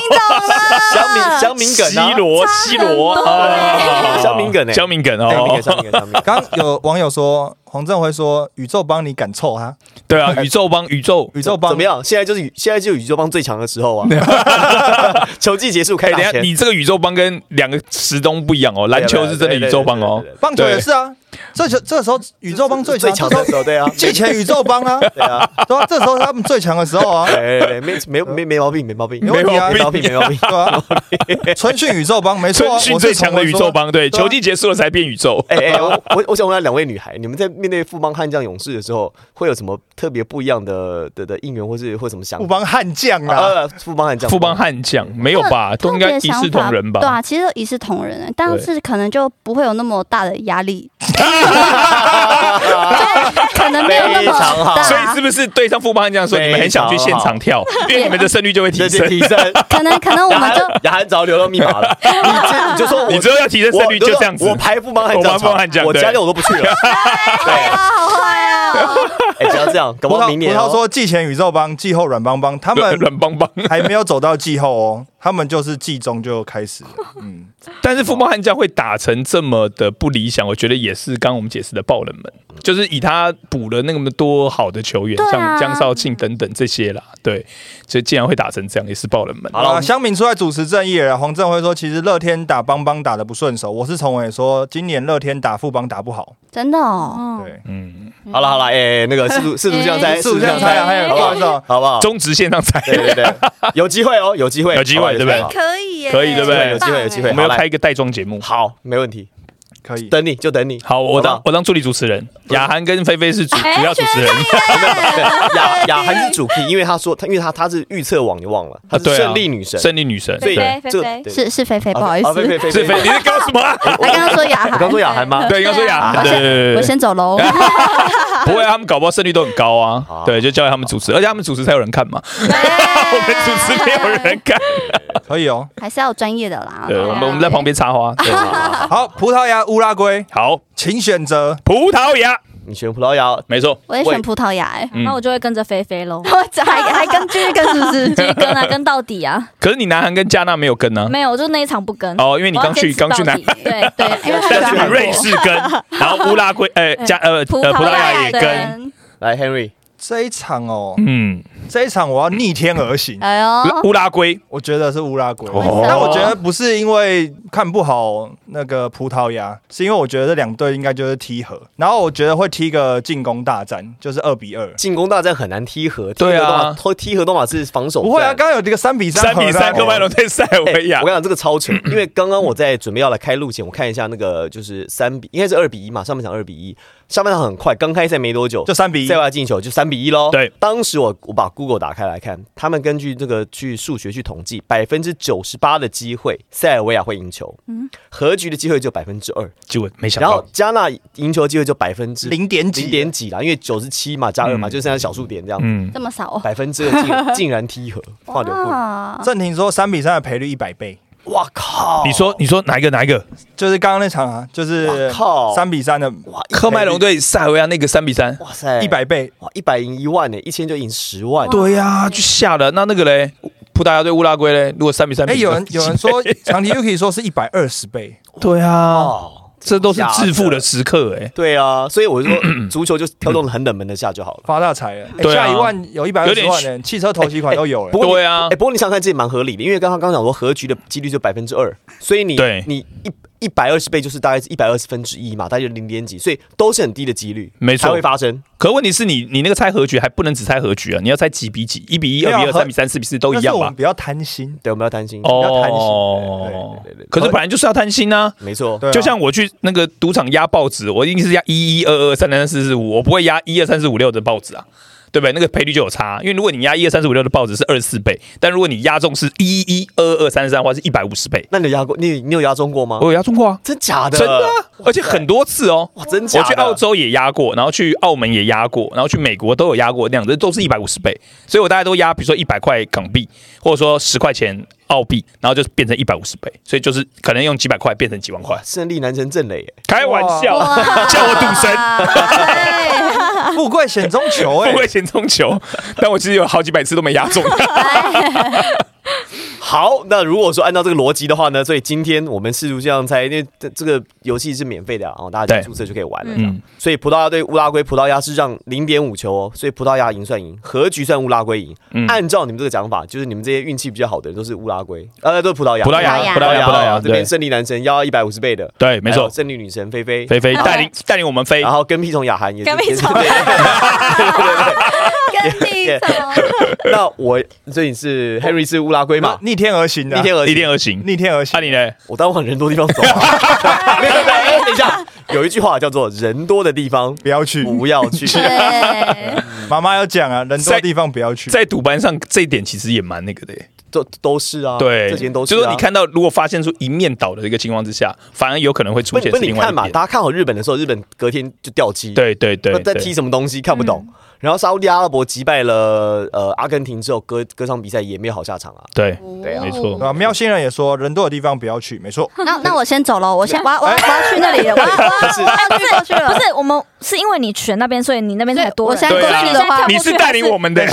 香民香民梗西啊，罗西罗啊，乡民梗呢？香民梗哦，乡民梗乡民梗。刚有网友说黄振辉说宇宙帮你敢凑他，对啊，宇宙帮宇宙。宇宙帮。怎么样？现在就是宇现在就是宇宙帮最强的时候啊！球季结束开哎，等一下，打前，你这个宇宙帮跟两个时东不一样哦，篮球是真的宇宙帮哦。棒球也是啊，这时这时候宇宙帮最最强，的时候，对啊，借钱宇宙帮啊，对啊，对啊，这时候他们最强的时候啊，对 没没没没毛病，没毛病，没问题啊没毛病，没毛病。对啊，春训宇宙帮没错最强的宇宙帮，对，对啊。球季结束了才变宇宙。哎哎，我我我想问下两位女孩，你们在面对富邦悍将勇士的时候，会有什么特别不一样的的的应援，或是或什么想法？富邦悍将啊，呃，富邦悍将，富邦悍将没有吧？都应该一视同仁吧？对啊，其实都一视同仁，但是可能就不会有那么大的压力，就可能没有那么非常好，所以是不是对上富邦悍将的时候，你们很想去现场跳，因为你们的胜率就会提升？提升。可能可能我们就雅涵早留到密码了，你 这你就说我你之后要提升胜率就这样子我排富邦悍将我排富邦悍将我对加六我都不去了。对，啊，好坏啊！哎，只要这样，搞不葡萄葡好明年哦萄说季前宇宙帮，季后软邦邦，他们软邦邦，还没有走到季后哦，他们就是季中就开始，嗯，但是富邦悍将会打成这么的不理想，我觉得也是刚刚我们解释的爆冷门，就是以他补了那么多好的球员，啊像江少庆等等这些啦，对，所以竟然会打成这样，也是爆冷门。好了我们啊，乡民出来主持正义了。黄正辉说，其实乐天打邦邦打的不顺手，我是从伟说，今年乐天打富邦打不好，真的哦，嗯，对，嗯，好了好了，哎，那个四足四足相猜，四五相猜啊，还有好不好好意思哦，好不好？中直线上猜，对对对，有机会哦，有机会，有机会对不对？可以耶，可以对不对？有机会有机会我们来开一个带妆节目，好，没问题。可以。等你就等你。好，我当我当助理主持人，雅涵跟菲菲是主主要主持人。雅雅涵是主 key，因为他说他因为他他是预测网，你忘了，他是对啊胜利女神，胜利女神，所以对，这个菲菲是是菲菲，不好意思，啊菲菲菲是菲，你在搞什么啊？他刚刚说雅涵，我刚说雅涵吗？对，应该说雅涵，我先对对对对我先走喽。不会啊，他们搞不好胜率都很高啊。对，就交给他们主持，而且他们主持才有人看嘛。我们主持没有人看。可以哦。还是要有专业的啦。对，我们我们在旁边插花。对，好，葡萄牙、乌拉圭，好，请选择。葡萄牙，你选葡萄牙，没错。我也选葡萄牙，哎，嗯那我就会跟着菲菲喽，我这还还跟继续跟是不是？继续跟啊，跟到底啊。可是你南韩跟加纳没有跟呢？没有，我就那一场不跟。哦，因为你刚去刚去南对对，因为他但是你瑞士跟，然后乌拉圭，呃，加呃呃葡萄牙也跟。跟，来 Henry，这一场哦，嗯，这一场我要逆天而行，哎呦，乌拉圭，我觉得是乌拉圭。哦但我觉得不是因为看不好那个葡萄牙，是因为我觉得这两队应该就是踢和，然后我觉得会踢个进攻大战，就是二比二。进攻大战很难踢和，对啊踢踢踢和都马是防守，不会啊，刚刚有这个三比三，三比三，科麦隆对塞尔哎维亚我跟你。讲，这个超扯，因为刚刚我在准备要来开路前，我看一下那个就是三比，应该是二比一嘛，上半场二比一，下半场很快，刚开赛没多久就三比一塞。外进球就三比一喽。对，当时我我把 Google 打开来看，他们根据这个去数学去统计，百分之九十八的机会塞尔维亚会赢球，嗯，和局的机会就百分之二，结果没想到然后到，加纳赢球机会就百分之零点几。零点几啦，因为九十七嘛加二嘛，嗯。就剩下小数点这样。子，嗯，这么少。哦，百分之二竟 竟然踢和，哇，郑婷说三比三的赔率一百倍，哇靠！你说你说哪一个哪一个？就是刚刚那场啊，就是靠三比三的哇，科麦隆对塞尔维亚那个三比三。哇塞，一百倍。哇，一百赢一万呢，一千就赢十万。对呀，就吓了。那那个嘞，葡萄牙对乌拉圭嘞，如果三比三，哎，有人有人说 长堤 Yuki 说是一百二十倍，对啊，哦，这都是致富的时刻哎。对啊，所以我就说 足球就挑这种很冷门的下就好了。发大财了。哎对啊下一万有一百二十万呢，汽车头期款都有了不。过你对啊哎，不过你想想看，这也蛮合理的，因为刚刚刚讲说和局的几率就百分之二，所以你对你一一百二十倍就是大概是一百二十分之一嘛，大概就零点几，所以都是很低的几率，没错才会发生。可问题是你你那个猜和局还不能只猜和局啊，你要猜几比几，一比一、二比二、三比三、四比四都一样吧但是我们？比较贪心，对，我们要贪心。较贪心哦对对对对，可是本来就是要贪心啊。没错，就像我去那个赌场压报纸，我一定是压一一二二三三四四五，我不会压一二三四五六的报纸啊，对不对？那个赔率就有差，因为如果你压一二三四五六的报纸是二十四倍，但如果你压中是一一二二三三的话是一百五十倍。那你有压过？你你有压中过吗我？有压中过啊，真假的？真的啊、而且很多次哦。哇，真假的？我去澳洲也压过，然后去澳门也压过，然后去美国都有压过那样子，都是一百五十倍，所以我大家都压，比如说一百块港币，或者说十块钱澳币，然后就变成一百五十倍，所以就是可能用几百块变成几万块，胜利男神郑磊耶，开玩笑，叫我赌神，对 富贵险中求哎富贵险中求，但我其实有好几百次都没压中。好，那如果说按照这个逻辑的话呢，所以今天我们试图这样猜，因为这这个游戏是免费的啊，然后大家注册就可以玩了。嗯，所以葡萄牙对乌拉圭，葡萄牙是让零点五球哦，所以葡萄牙赢算赢，和局算乌拉圭赢。嗯。按照你们这个讲法，就是你们这些运气比较好的人都是乌拉圭，呃，都是葡萄牙，葡萄牙，葡萄牙，葡萄牙，这边胜利男神要一百五十倍的，对，没错，胜利女神菲菲，菲菲 带领带领我们飞。然，后跟屁虫雅涵也是跟屁虫 对对对 那我所以是 Henry 是乌拉圭嘛，逆天而行的啊，逆天而逆天行。而行。逆天而行那。你呢？我当然往人多地方走啊。没 有没有，哎等一下，有一句话叫做“人多的地方不要去，不要去”。妈妈要讲啊，人多的地方不要去。在赌班上这一点其实也蛮那个的耶。都都是啊，对，这些都是、啊。就是说你看到，如果发现出一面倒的一个情况之下，反而有可能会出不不，现是你看嘛。大家看好日本的时候，日本隔天就掉机，，对对对那在踢什么东西看不懂。然后沙烏地阿拉伯击败了呃阿根廷之后，歌歌唱比赛也没有好下场啊。对，对啊没错啊，喵星人也说，人多的地方不要去，没错。那那我先走了，我先 我要我要我要去那里了，我要 我要我要去过去了，不是我们是因为你选那边，所以你那边才多。我现在过去的话你是带领我们的，你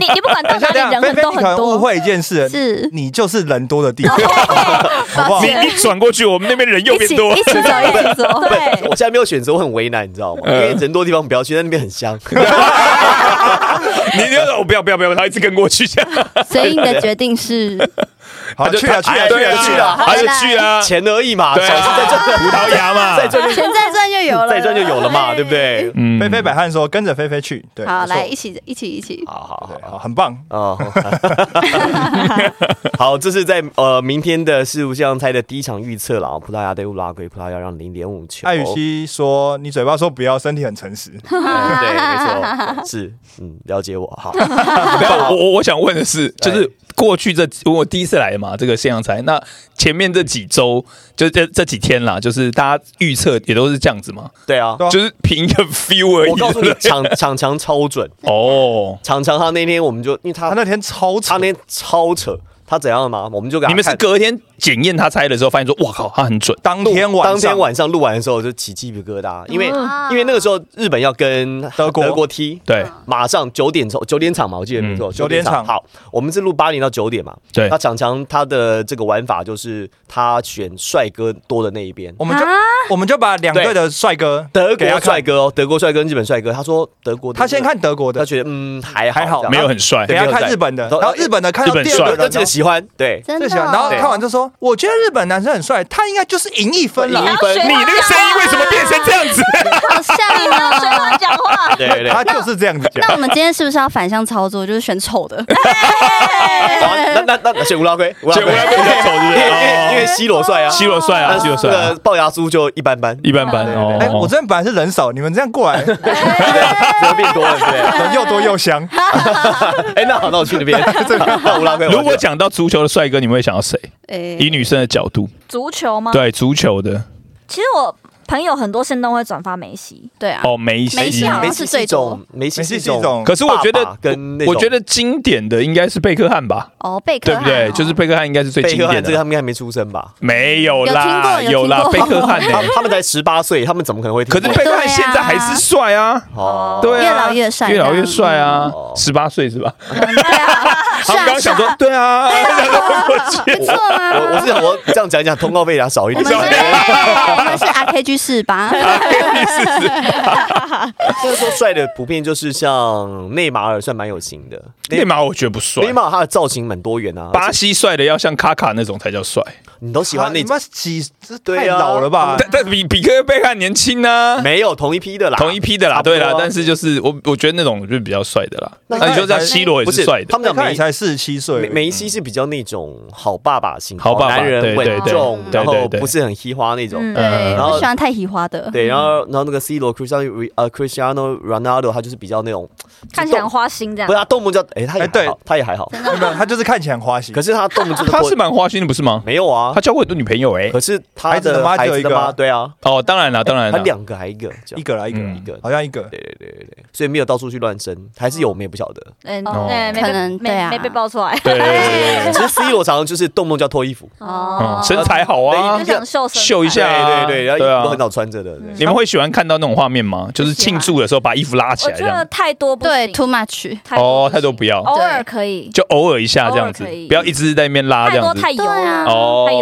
你你不管到哪里，人菲菲，很多误。会一件事，是你就是人多的地方，好不好你？你转过去，我们那边人又变多一。起走一起走，对，我现在没有选择，我很为难，你知道吗？因嗯为人多地方不要去，但那边很香。你就说我不要不要不要，他一直跟过去。所以你的决定是好他就去了去啊去了去了，他就去啊，钱而已嘛，对在赚，啊，葡萄牙嘛，再赚就钱再赚就有了，再赚就有了嘛，对不？对？嗯菲菲百汉说跟着菲菲去，对，好，来一起一起一起，好好，好。很棒。哦，好，这是在呃明天的世足项猜的第一场预测了啊。葡萄牙对乌拉圭，葡萄牙让零点五球。艾雨希说：“你嘴巴说不要，身体很诚实。嗯 对，没错，是，嗯，了解我。好，没有，我我我想问的是，就是过去这我第一次来嘛，这个现象才，那前面这几周，就这这几天啦，就是大家预测也都是这样子嘛，对啊，就是凭一个 feel 而已。我告诉你对，不对？场场强超准，哦，场强他那天我们就因为他他那天超扯，他那天超扯，他怎样嘛？我们就给他你们是隔天检验他猜的时候，发现说，哇靠，他很准。当天晚当天晚上录完的时候就起鸡皮疙瘩，因为啊。因为那个时候日本要跟德国德国。踢，对。马上九点钟九点场嘛，我记得没错，嗯九点场。好，我们是录八点到九点嘛。对。那，常常他的这个玩法就是他选帅哥多的那一边，我们就啊？我们就把两队的帅哥德国给他看。帅哥哦，德国帅哥跟日本帅哥，他说德国的他先看德国的，他觉得嗯还好还好没有很帅。对给他没有在看日本的，然后日本的看到日本帅。第二个人，那这个喜欢对。真的最喜欢，然后哦，看完就说：“我觉得日本男生很帅，他应该就是赢一分了赢。一分你那个声音为什么变成这样子？好像啊谁乱讲话？对对对，他就是这样子讲。那我们今天是不是要反向操作，就是选丑的？好那那那那选乌拉圭，乌选乌拉圭比较丑，是不因为因为因为是？C 罗帅啊哦，C 罗帅啊，C 罗帅啊那个，龅牙猪就一般般，一般般哦。哎，我这边本来是人少，你们这样过来，人变多了，对不对？人又多又香。哎，那好，那我去那边，那乌拉圭。如果讲到足球的帅哥，你们会想到谁？诶以女生的角度，足球吗？，对足球的其实我朋友很多现都会转发梅西，对啊，哦，梅西。梅西好像梅西是一种，梅西梅是一种西是一种，可是我觉得爸爸，跟那种我觉得经典的应该是贝克汉吧，哦，贝克汉对不对？哦就是贝克汉应该是最贝克汉经典的。这个他们应该还没出生吧？没有啦，有听过有啦，贝听过克汉呢他？们他们才十八岁，他们怎么可能会听过？可是贝克汉现在还是帅啊，哦，对啊，越老越帅越老越帅啊哦，十八岁是吧？嗯对啊，他们刚刚想说对啊，不错啊。我我是想我这样讲一讲，通告费要少一我点。们。是，我们是 RKG 四八，就是说帅的普遍就是像内马尔算蛮有型的，内马尔我觉得不帅。内，马尔他的造型蛮多元啊，巴西帅的要像卡卡那种才叫帅，你都喜欢那你种们几这太对啊老了吧？但但比比克贝克汉年轻呢。没有同一批的啦，同一批的啦，对啦，但是就是我我觉得那种就是比较帅的啦。那那你说在 C 罗也是是帅的他，们讲梅才四十七岁，梅梅西是比较那种好爸爸型，好爸爸男人稳对对对重，然后不是很嘻花那种。嗯，对，然后不喜欢太嘻花的。对，然后然后那个 C 罗 Cristiano 呃 Cristiano Ronaldo 他就是比较那种，看起来很花心这样不是。他动不动就哎他也哎对，他也还好，没有，他就是看起来很花心可。是他动不动 他是蛮花心的，不是吗？没有啊他，交过很多女朋友哎。可是他孩子的妈孩只有一个对啊，哦，当然了，当然了，他两个还一个，这样。一个啦，一个嗯。一个，好像一个。对对对对对，所以没有到处去乱生，还是有我们也不晓得。嗯，哦。对，没可被能对啊。没没被爆出来。对对对对对。其实 C 罗常常就是动不动就要脱衣服，哦。嗯，身材好啊。就，想秀身材。秀一下啊。对对对，然后衣对啊。服都很少穿着的，对。你们会喜欢看到那种画面吗？就是庆祝的时候把衣服拉起我觉得来这样。太多不对，too much。太多哦，太多不要，偶尔可以，就偶尔一下这样子偶尔可以，不要一直在那边拉这样子。太多太油对啊。了，哦。太油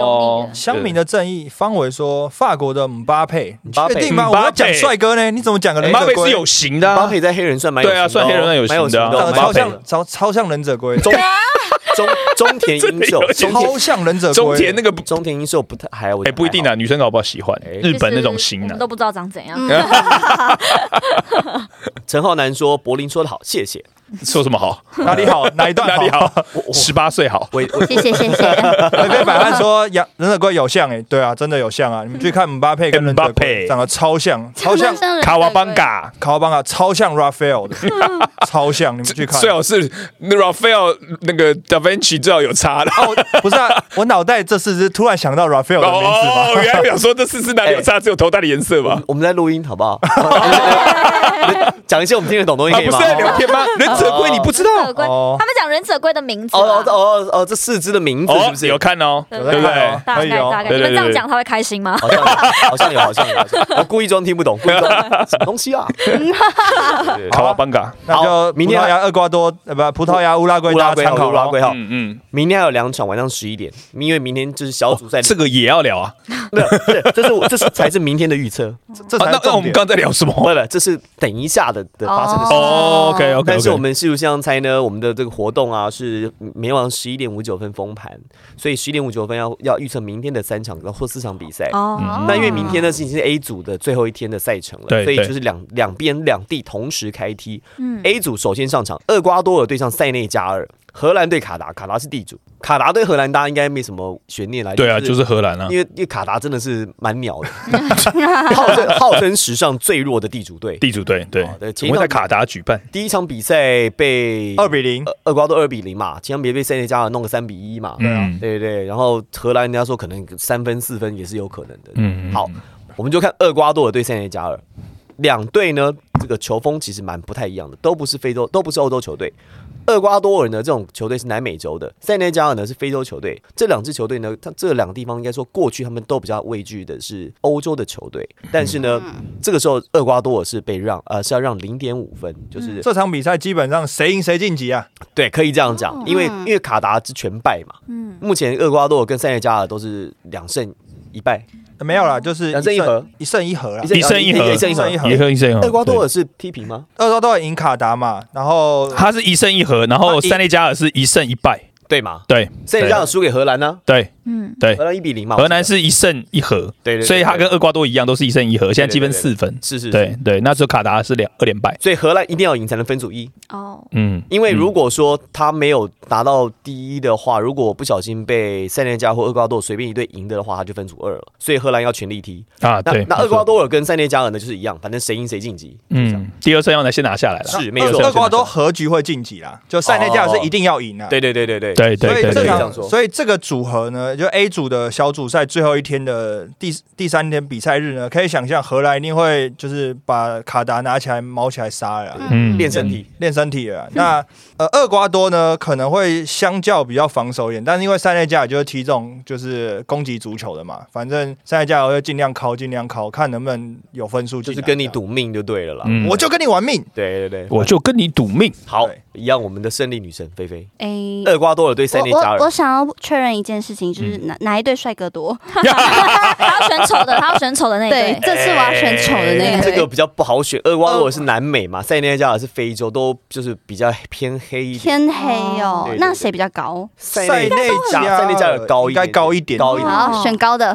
乡民的正义，方伟说法国的姆巴佩，你姆巴佩。确定吗？姆巴佩。我要讲帅哥呢，你怎么讲个忍者龟？马北是有型的姆，巴佩在黑人算蛮有对啊型的哦。算黑人算有型的超姆巴佩。像超超像忍者龟，中 中中田英寿，超像忍者龟。中田那个，中田英寿不太还我哎，不一定啊，女生搞不好喜欢哎。日本那种型的都。不知道长怎样。嗯，陈浩南说柏林说的好，谢谢。说什么好？哪里好？哪一段哪里好？我我十八岁好。我我谢谢谢谢。百万说杨忍者龟有像哎，对啊，真的有像啊！你们去看姆巴佩跟忍者姆巴佩龟长得超像，超像卡瓦邦嘎，卡瓦邦嘎，超像 Raphael 的，超像，你们去看。最好是那 Raphael 那个 Da Vinci 最好有差的。哦，不是啊，我脑袋这次是突然想到 Raphael 的名字哦，嘛。原来想说这四是哪里有差，只有头戴的颜色吧？我们在录音好不好？讲一些我们听得懂的东西啊，可以吗？不是在聊天吗？忍者龟你不知道忍者龟，哦他们讲忍者龟的名字哦哦啊，哦哦，这四只的名字是哦不，是有？看哦，对有在对不对看哦？大可以哦概大概，你们这样讲他会开心吗？好像有好像有，好像有，我故意装听不懂，故意装 什么东西啊？卡瓦邦嘎，那就明天葡萄牙、厄瓜多，呃，不，葡萄牙、乌拉圭，大乌拉圭好，家参考乌拉圭好。嗯嗯，明天还有两场，晚上十一点，因为明天就是小组赛。这个也要聊啊。对，这是我这是才是明天的预测。这啊那那我们刚在聊什么？不不，这是等一下的的发生的事情。哦，OK OK，但是我们试图相猜呢，我们的这个活动啊是每晚十一点五九分封盘，所以十一点五九分要要预测明天的三场或四场比赛。哦嗯那因为明天呢是已经是 A 组的最后一天的赛程了，所以就是两两边两地同时开踢。嗯 A 组首先上场，厄瓜多尔对上塞内加尔，荷兰对卡达，卡达是地主，卡达对荷兰大家应该没什么悬念来。对啊，就是荷兰啊因，为因为卡达真的是蛮鸟的，号称号称史上最弱的地主队。地主队对哦对，前一场我们在卡达举办，第一场比赛被二比零，呃厄瓜多二比零嘛，前场别被塞内加尔弄个三比一嘛。嗯对对对，然后荷兰人家说可能三分四分也是有可能的。嗯，好，我们就看厄瓜多尔对塞内加尔，两队呢这个球风其实蛮不太一样的，都不是非洲，都不是欧洲球队。厄瓜多尔呢，这种球队是南美洲的，塞内加尔呢是非洲球队。这两支球队呢，它这两个地方应该说过去他们都比较畏惧的是欧洲的球队，但是呢，这个时候厄瓜多尔是被让呃是要让零点五分，就是、这场比赛基本上谁赢谁晋级啊？对，可以这样讲，因为因为卡达是全败嘛，嗯，目前厄瓜多尔跟塞内加尔都是两胜一败，没有啦，就是两胜一和，一胜一和啦。一胜一和一胜一和一胜一。和一胜，厄瓜多尔是踢平吗？厄瓜多尔赢卡达嘛，然后他是一胜一和，然后塞内加尔是一胜一败，对嘛？对，所以这样输给荷兰呢，对嗯，对。荷，兰一比零嘛。荷兰是一胜一和，对对对所以他跟厄瓜多一样都是一胜一和，现在积分四分，是是，对。对，那时候卡达是两二连败，所以荷兰一定要赢才能分组一，哦，嗯，因为如果说他没有达到第一的话，如果不小心被塞内加尔或厄瓜多尔随便一队赢的话，他就分组二了。所以荷兰要全力踢。啊，那对，那厄瓜，多尔跟塞内加尔呢就是一样，反正谁赢谁晋级。嗯，第二胜要拿先拿下来了，是没有错。厄厄瓜多和局会晋级啦，就塞内加尔是一定要赢啊。对对对对对，对对对所以这对可以这样说场，所以这个组合呢，就 A 组的小组赛最后一天的第第三天比赛日呢，可以想象荷兰一定会就是把卡达拿起来毛起来杀了，嗯练身体。练身体了。那呃，厄瓜多呢可能会相较比较防守一点，但是因为塞内加尔就是踢这种就是攻击足球的嘛，反正塞内加尔会尽量敲，尽量敲，看能不能有分数。就是跟你赌命就对了啦。嗯我就跟你玩命。对对对，我就跟你赌命，好，一样我们的胜利女神菲菲，诶，厄瓜多尔对塞内加尔我想要确认一件事情，就是哪哪一对帅哥多？他要选丑的，他要选丑的那一对，这次我要选丑的那哎一队，这个比较不好选。厄瓜多尔是南美嘛，塞内加尔是非洲，都就是比较偏黑一点。偏黑哦那谁比较高？塞塞内加尔塞内加尔高一点应该高一点，高一点好，选高的，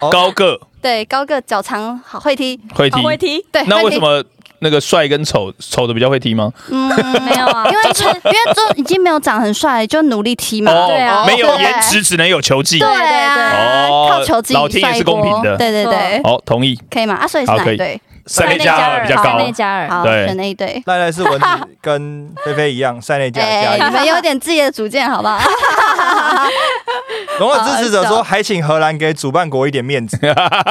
哦，高个对，高个脚长，好会踢，会踢，会踢，对。那为什？么那个帅跟丑丑的比较会踢吗？嗯，没有啊 因为就因为就已经没有长很帅，就努力踢嘛。哦对啊没有颜值，只能有球技。对啊，哦靠球技老天也是公平的对对对，好，同意。可以吗？啊，所以是好可以哪一队？塞内加尔比较好高塞，内加尔。好，对选那一队。赖赖是蚊子 跟菲菲一样，塞内加尔你。们有点自己的主见，好不好？龙的支持者说，还请荷兰给主办国一点面子，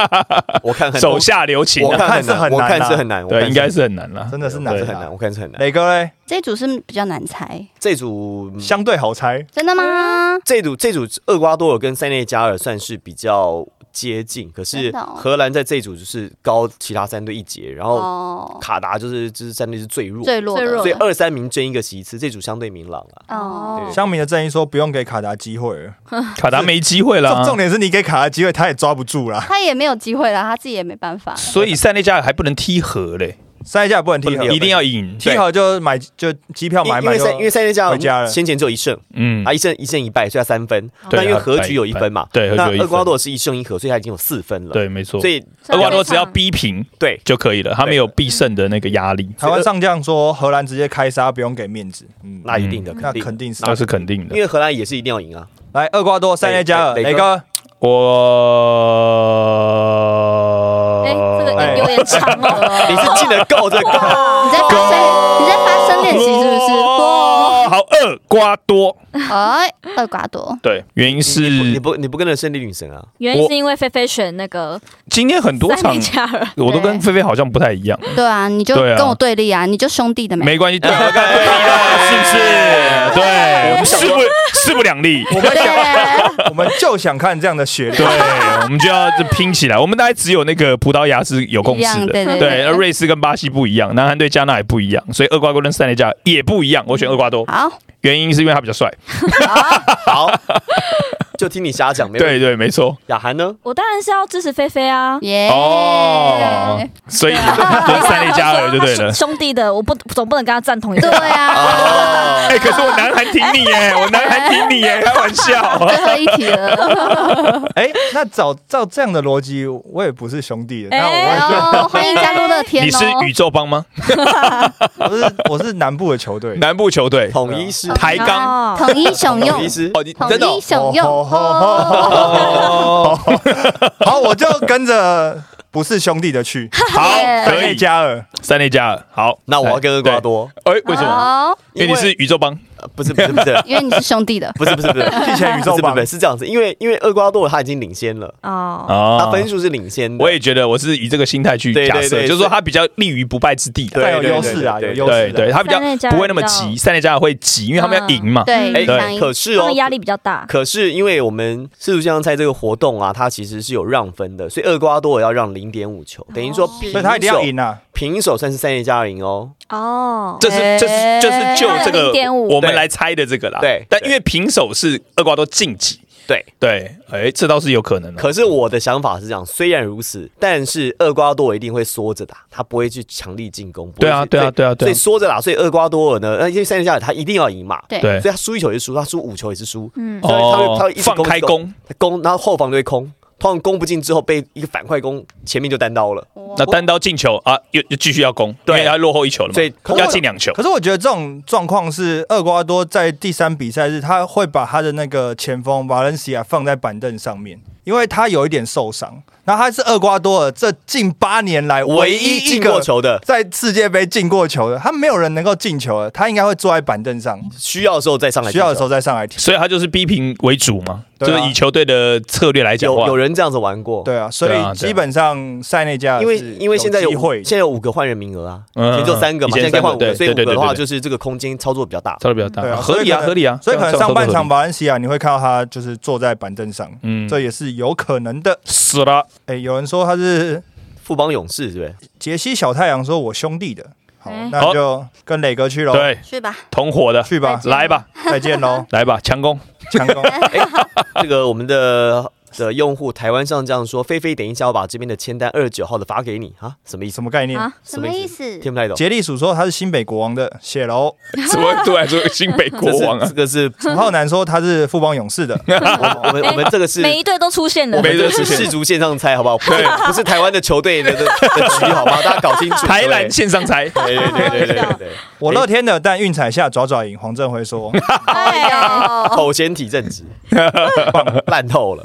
我看很手下留情我啊。看很难，我我看是很难我看是很难，我对，看应该是很难了。真的是难啊是很难，我看是很难。磊哥嘞，这组是比较难猜，这组相对好猜，真的吗？这组这组厄瓜多尔跟塞内加尔算是比较接近，可是荷兰在这组就是高其他三队一截，然后哦，卡达就是就是战队是最弱，最弱的。所以二三名争一个席次，这组相对明朗了。哦，乡民的阵营说不用给卡达机会了，卡达没机会了啊，重重点是你给卡达机会，他也抓不住啦。他也没有机会了，他自己也没办法。所以塞内加尔还不能踢和嘞，塞内加尔不能踢和不能踢，一定要赢。踢和就买就机票买买因因为塞因为塞内加回家了先前只有一胜，嗯啊，一胜一胜一败，所以他三分。那因为和局有一分嘛，对和局有一分那厄瓜多尔是一胜一和，所以他已经有四分了。，对，没错。所以厄瓜多只要逼平对就可以了，他没有必胜的那个压力，台湾上将说荷兰直接开杀，不用给面子。嗯，那一定的，那肯定是。那是肯定的。因为荷兰也是一定要赢啊。来，厄瓜多、塞内加尔，磊磊哥，我有点长哦。你是进得够这够，你在发声，你在发声练习是不是？哇，好，厄瓜多，哎，厄瓜多，对，原因是你是不你不跟着胜利女神啊？原因是因为菲菲选那个今天很多场，我都跟菲菲好像不太一样，对啊，你就对啊跟我对立啊，你就兄弟的没？没关系，对，我看对了，是不是？对，我们势不势不两立。我们想，对，我们就想看这样的血对，我们就要就拼起来。我们大概只有那个葡萄牙是有共识的，对对对那瑞士跟巴西不一样，南韩对加纳也不一样，所以厄瓜多跟塞内加尔也不一样。我选厄瓜多，好，原因是因为他比较帅。好，就听你瞎讲，没问题。对对，没错。雅涵呢？我当然是要支持菲菲啊。耶哦，所以就是三内加尔就对了。兄弟的，我不总不能跟他站同一对队。啊，哦，哎，可是我南韩挺你耶，我南韩挺你耶，开玩笑。最后一题了。哎，那照照这样的逻辑，我也不是兄弟的，那哎哦，欢迎加入乐天哦。你是宇宙帮吗？我 我是我是南部的球队。南部球队统一是台钢。哦统一雄用统一，是哦，你真的雄用。哦哦，好，我就跟着不是兄弟的去，好，可以。加尔。三内加尔，好，那我要跟厄瓜多，哎，为什么？哦，因为你是宇宙帮。呃不是不是不是 因为你是兄弟的。不是不是不是，季 前宇宙帮不是这样子，因为因为厄瓜多尔他已经领先了，哦，哦他分数是领先的。我也觉得我是以这个心态去假设，就是说他比较立于不败之地的。对有优势啊，有优势。对对，他比较不会那么急，三内加尔会急，因为他们要赢嘛。对，哎对可是哦压力比较大。可是因为我们世足健康赛这个活动啊，它其实是有让分的，所以厄瓜多尔要让零点五球，等于说平所以他一定要手，赢啊。平手算是三内加二赢哦。哦，这是这是就是就这个我们来猜的这个啦。对但因为平手是厄瓜多晋级，对。对，哎，这倒是有可能的。可是我的想法是这样，虽然如此，但是厄瓜多尔一定会缩着打，他不会去强力进攻。对啊对啊对啊所以缩着打，所以厄瓜多尔呢，那，因为三内加尔他一定要赢嘛，对。对。所以他输一球也是输，他输五球也是输，嗯，所以他会他会一直放开攻，他攻，然后后防就会空，通常攻不进之后被一个反快攻，前面就单刀了。那单刀进球啊，又又继续要攻，对因为要落后一球了嘛，所以要进两球可。是我觉得这种状况是厄瓜多在第三比赛日，他会把他的那个前锋瓦伦西亚放在板凳上面，因为他有一点受伤。然后他是厄瓜多尔这近八年来唯唯一进过球的，在世界杯进过球的，他没有人能够进球的，他应该会坐在板凳上，需要的时候再上来。需要的时候再上来踢。所以他就是逼平为主嘛，就是以球队的策略来讲有有，人这样子玩过。对啊，所以基本上塞内加尔因为因为现在有会现在有五个换人名额啊，嗯以前就三个嘛，现在换五个，所以五个的话就是这个空间操作比较大。操作比较大，对啊合理啊，所以可能合理啊。所以可能上半场瓦伦西亚你会看到他就是坐在板凳上，嗯，这也是有可能的。死了，哎，有人说他是富邦勇士对不是？杰西小太阳说我兄弟的，好哎，那就跟磊哥去喽，对，去吧。同伙的，去吧，来吧，再见喽，来吧，强攻。强攻。这个我们的的用户台湾上这样说，菲菲等一下我把这边的签单二十九号的发给你啊，什么意思？什么概念？啊什么意思？听不太懂。杰利鼠说他是新北国王的，谢喽。怎么突然说新北国王啊这？个是陈浩南说他是富邦勇士的，我们我们这个是每一队都出现了我。们这没得出现个是世足线上猜好不好？不是不是台湾的球队的的的局好吗？大家搞清楚。台篮线上猜，对对对对对对对，我乐天的，但运彩下爪爪赢。黄振辉说，哎呦，口嫌体正直，烂透了。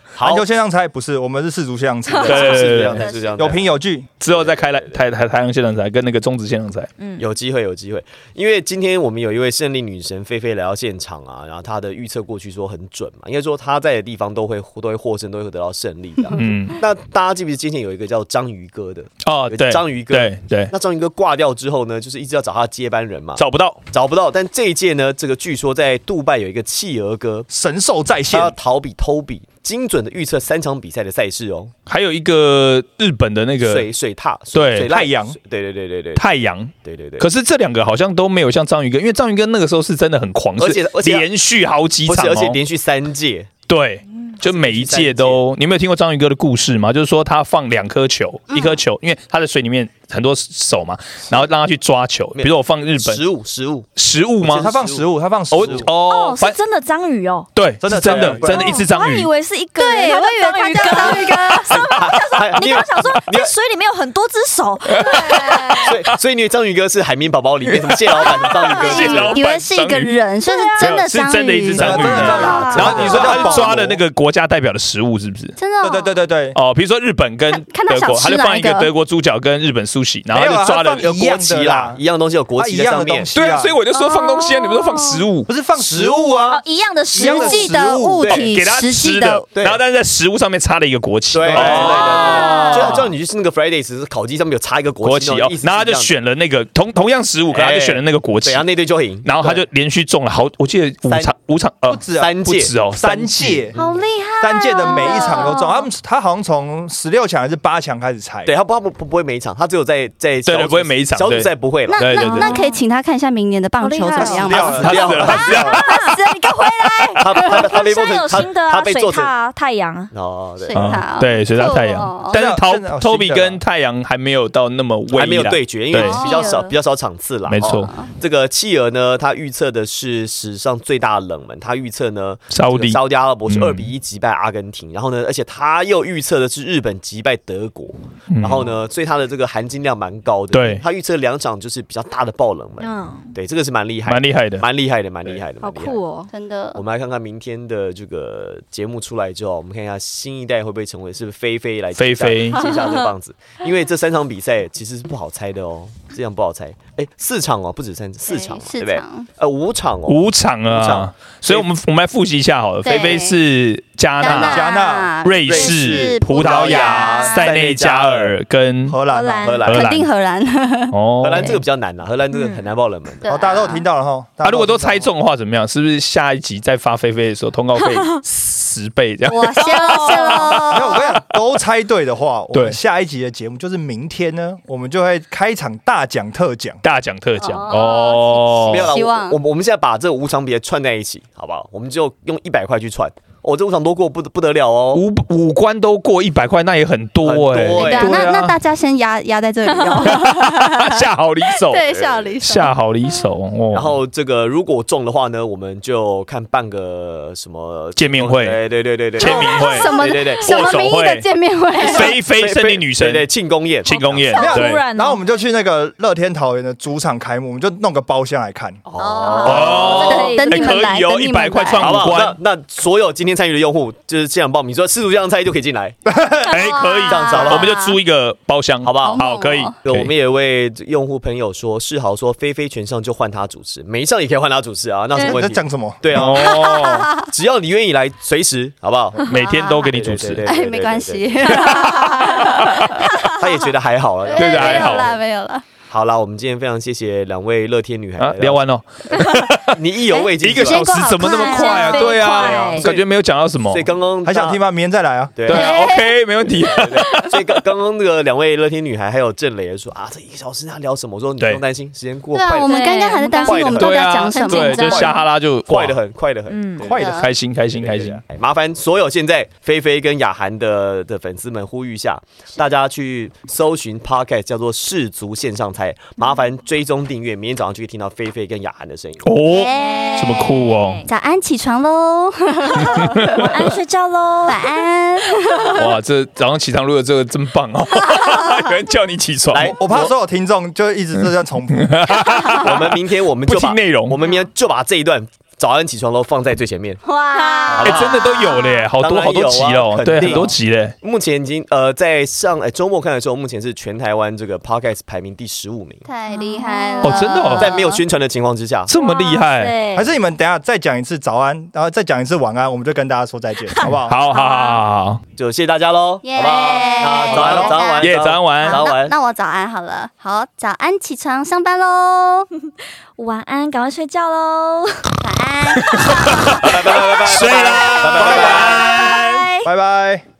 篮球，线上猜不是，我们是世足线上猜，对对对对是这样，是这样，有凭有据。之后再开来台台台阳线上猜，跟那个中职线上猜。嗯有机会，有机会。因为今天我们有一位胜利女神菲菲来到现场啊，然后她的预测过去说很准嘛，应该说她在的地方都会都会获胜，都会得到胜利的。嗯，那大家记不记得今天有一个叫章鱼哥的？哦，对，章鱼哥对对，那章鱼哥挂掉之后呢，就是一直要找他接班人嘛，找不到，找不到。但这一届呢，这个据说在杜拜有一个企鹅哥，神兽在他要，逃比偷比，精准的预测三场比赛的赛事哦。还有一个日本的那个水水獭，对水太阳对对对对对太阳，对对对。可是这两个好像都没有像章鱼哥，因为章鱼哥那个时候是真的很狂，而且而且连续好几场而且连续三届，对。就每一届都，你有没有听过章鱼哥的故事吗？就是说他放两颗球，一颗球，因为他在水里面很多手嘛，然后让他去抓球。比如说我放日本食物，食物，食物吗？他放食物，他放食哦物。哦，是真的章鱼哦。对，真的真的真的一只章鱼我以。为是一个，对，我以为他叫章鱼哥。你刚刚想说，这水里面有很多只手，所以所以你章鱼哥是海绵宝宝里面什么蟹老板的章鱼哥蟹老板以为是一个人，所以是真的章鱼，是真的一只章鱼然后你说他是抓的那个，国家代表的食物是不是？真的哦，对对对对对，哦，比如说日本跟看看他德国，想吃他就放一个德国猪脚跟日本苏喜，然后就抓了。有一样的国旗啦啦，一样东西有国旗在上面。它一样的东。西对啊，所以我就说放东西啊，你们说放食物。不，是放食物啊。哦，，一样的。实际的物对，体，给他实际吃的，对。然后但是在食物上面插了一个国旗，对。对对就就你去吃那个 Fridays 是烤鸡上面有插一个国旗哦然后他就选了那个同同样食物，可他就选了那个国旗。对，然，后那队就会赢，然后他就连续中了好，我记得五场五场呃不止啊三届不止。哦，三届，好厉害三届的每一场都中，他们他好像从十六强还是八强开始猜，对他不他不不不会每一场，他只有在在小组对不会每一场小组对赛不会了那。对对对那那可以请他看一下明年的棒球怎么样吗？掉了他死了，他死了。死了，你给我回来！他他他被现在有做成他新的啊，水他被做成獭、太阳。哦，对水，獭嗯对，水獭太阳哦，但是陶真的有新的 Toby 跟太阳还没有到那么威还没有啦对决，因为对比较少哦比较少场次啦。没错哦这个企鹅呢，他预测的是史上最大的冷门，他预测呢，沙乌地这个沙特阿拉伯是嗯二比一击败阿根廷，然后呢，而且他又预测的是日本击败德国，然后呢，所以他的这个含金量蛮高的。对。他预测两场就是比较大的爆冷门，嗯，对，这个是蛮厉害，蛮厉害的。蛮厉害的，蛮厉害的，好酷哦。真的。我，们来看看明天的这个节目出来之后，我们看一下新一代会不会成为是不是菲菲来接下菲菲。接下这棒子，因为这三场比赛其实是不好猜的哦，这样不好猜。哎，四场哦，不止三四场嘛，对不对？呃，五场哦，五场五场啊，所以我们我们来复习一下好了。菲菲是加纳、加纳瑞瑞士士、葡萄牙、塞内加尔跟荷兰啊，荷兰荷兰肯定荷兰。哦荷兰 这个比较难啊，荷兰这个很难爆冷门的。哦，大家都有听到了哈。大啊，家如果都猜中的话，怎么样？是不是下一集再发菲菲的时候，通告费 十倍这样？我笑了没有，我了。跟你讲，都猜对的话，我对们下一集的节目就是明天呢，我们就会开一场大奖特奖。大奖特奖哦哦没有啦，希望我我我们现在把这五场比赛串在一起，好不好？我们就用一百块去串，哦，这五场都过不不得了哦。五五关都过一百块，那也很多哎。对啊，对那那大家先压压在这里哦。下好离手，对，下好离手。下好离手哦。然后这个如果中的话呢，我们就看办个什么见面会对对对对对，签名会什么对对对什么握手名义的见面会？菲菲胜利女神对对庆功宴，庆功宴对然后我们就去那个乐天桃园的主场开幕，我们就弄个包厢来看。哦哦，等你们来，哎可以哦一百块来创好不好？五关那那所有今天参与的用户就是现场报名，说四组这样猜就可以进来，哎，可以这样子好不好我们就租一个包厢，好不好？好，可以。对，我们也为用户朋友说，世豪说菲菲全上就换他主持，每一上也可以换他主持啊，那有什么你问题？讲什么？对啊，哦，只要你愿意来，随时好不好？每天都给你主持哎，没关系，他也觉得还好了。对对还好没有啦，没有啦。好啦，我们今天非常谢谢两位乐天女孩啊，聊，完了，你意犹未尽，一个小时怎么那么快啊？对啊，感觉没有讲到什么所以。刚刚还想听？吗？明天再来啊。对对啊，OK，没问题。所以刚刚刚那个两位乐天女孩还有郑磊说啊，这一个小时他聊什么？我说你不用担心，时间过对啊，快得我们刚刚还在担心我们到底要讲什么。对，就下哈拉就快的，很，快的很，快的开心开心开心。哎麻烦所有现在菲菲跟雅涵的的粉丝们呼吁一下，大家去搜寻 podcast 叫做氏族线上猜，麻烦追踪订阅，明天早上就可以听到菲菲跟雅涵的声音。哦，这么酷哦！早安，起床喽！晚安睡觉喽。晚安。哇，这早上起床录的这个真棒哦！有人叫你起床，来我怕所有听众就一直都在重复。我们明天我们就把不听内容我们明天就把这一段早安起床都放在最前面。哇哎，真的都有嘞，好多好多集了哦，对，很多集嘞。目前已经呃，在上哎周末看的时候，目前是全台湾这个 podcast 排名第十五名，太厉害了！哦真的哦在没有宣传的情况之下，这么厉害，对还是你们等一下再讲一次早安，然后再讲一次晚安，我们就跟大家说再见，好不好？好好好好好，就谢谢大家喽，耶好不好？那早安，早安晚，耶，早安晚安。早安。那我早安好了。好，早安，起床上班喽。晚安，赶快睡觉喽。晚安，拜拜拜拜拜拜，睡啦拜拜拜拜。拜。拜拜。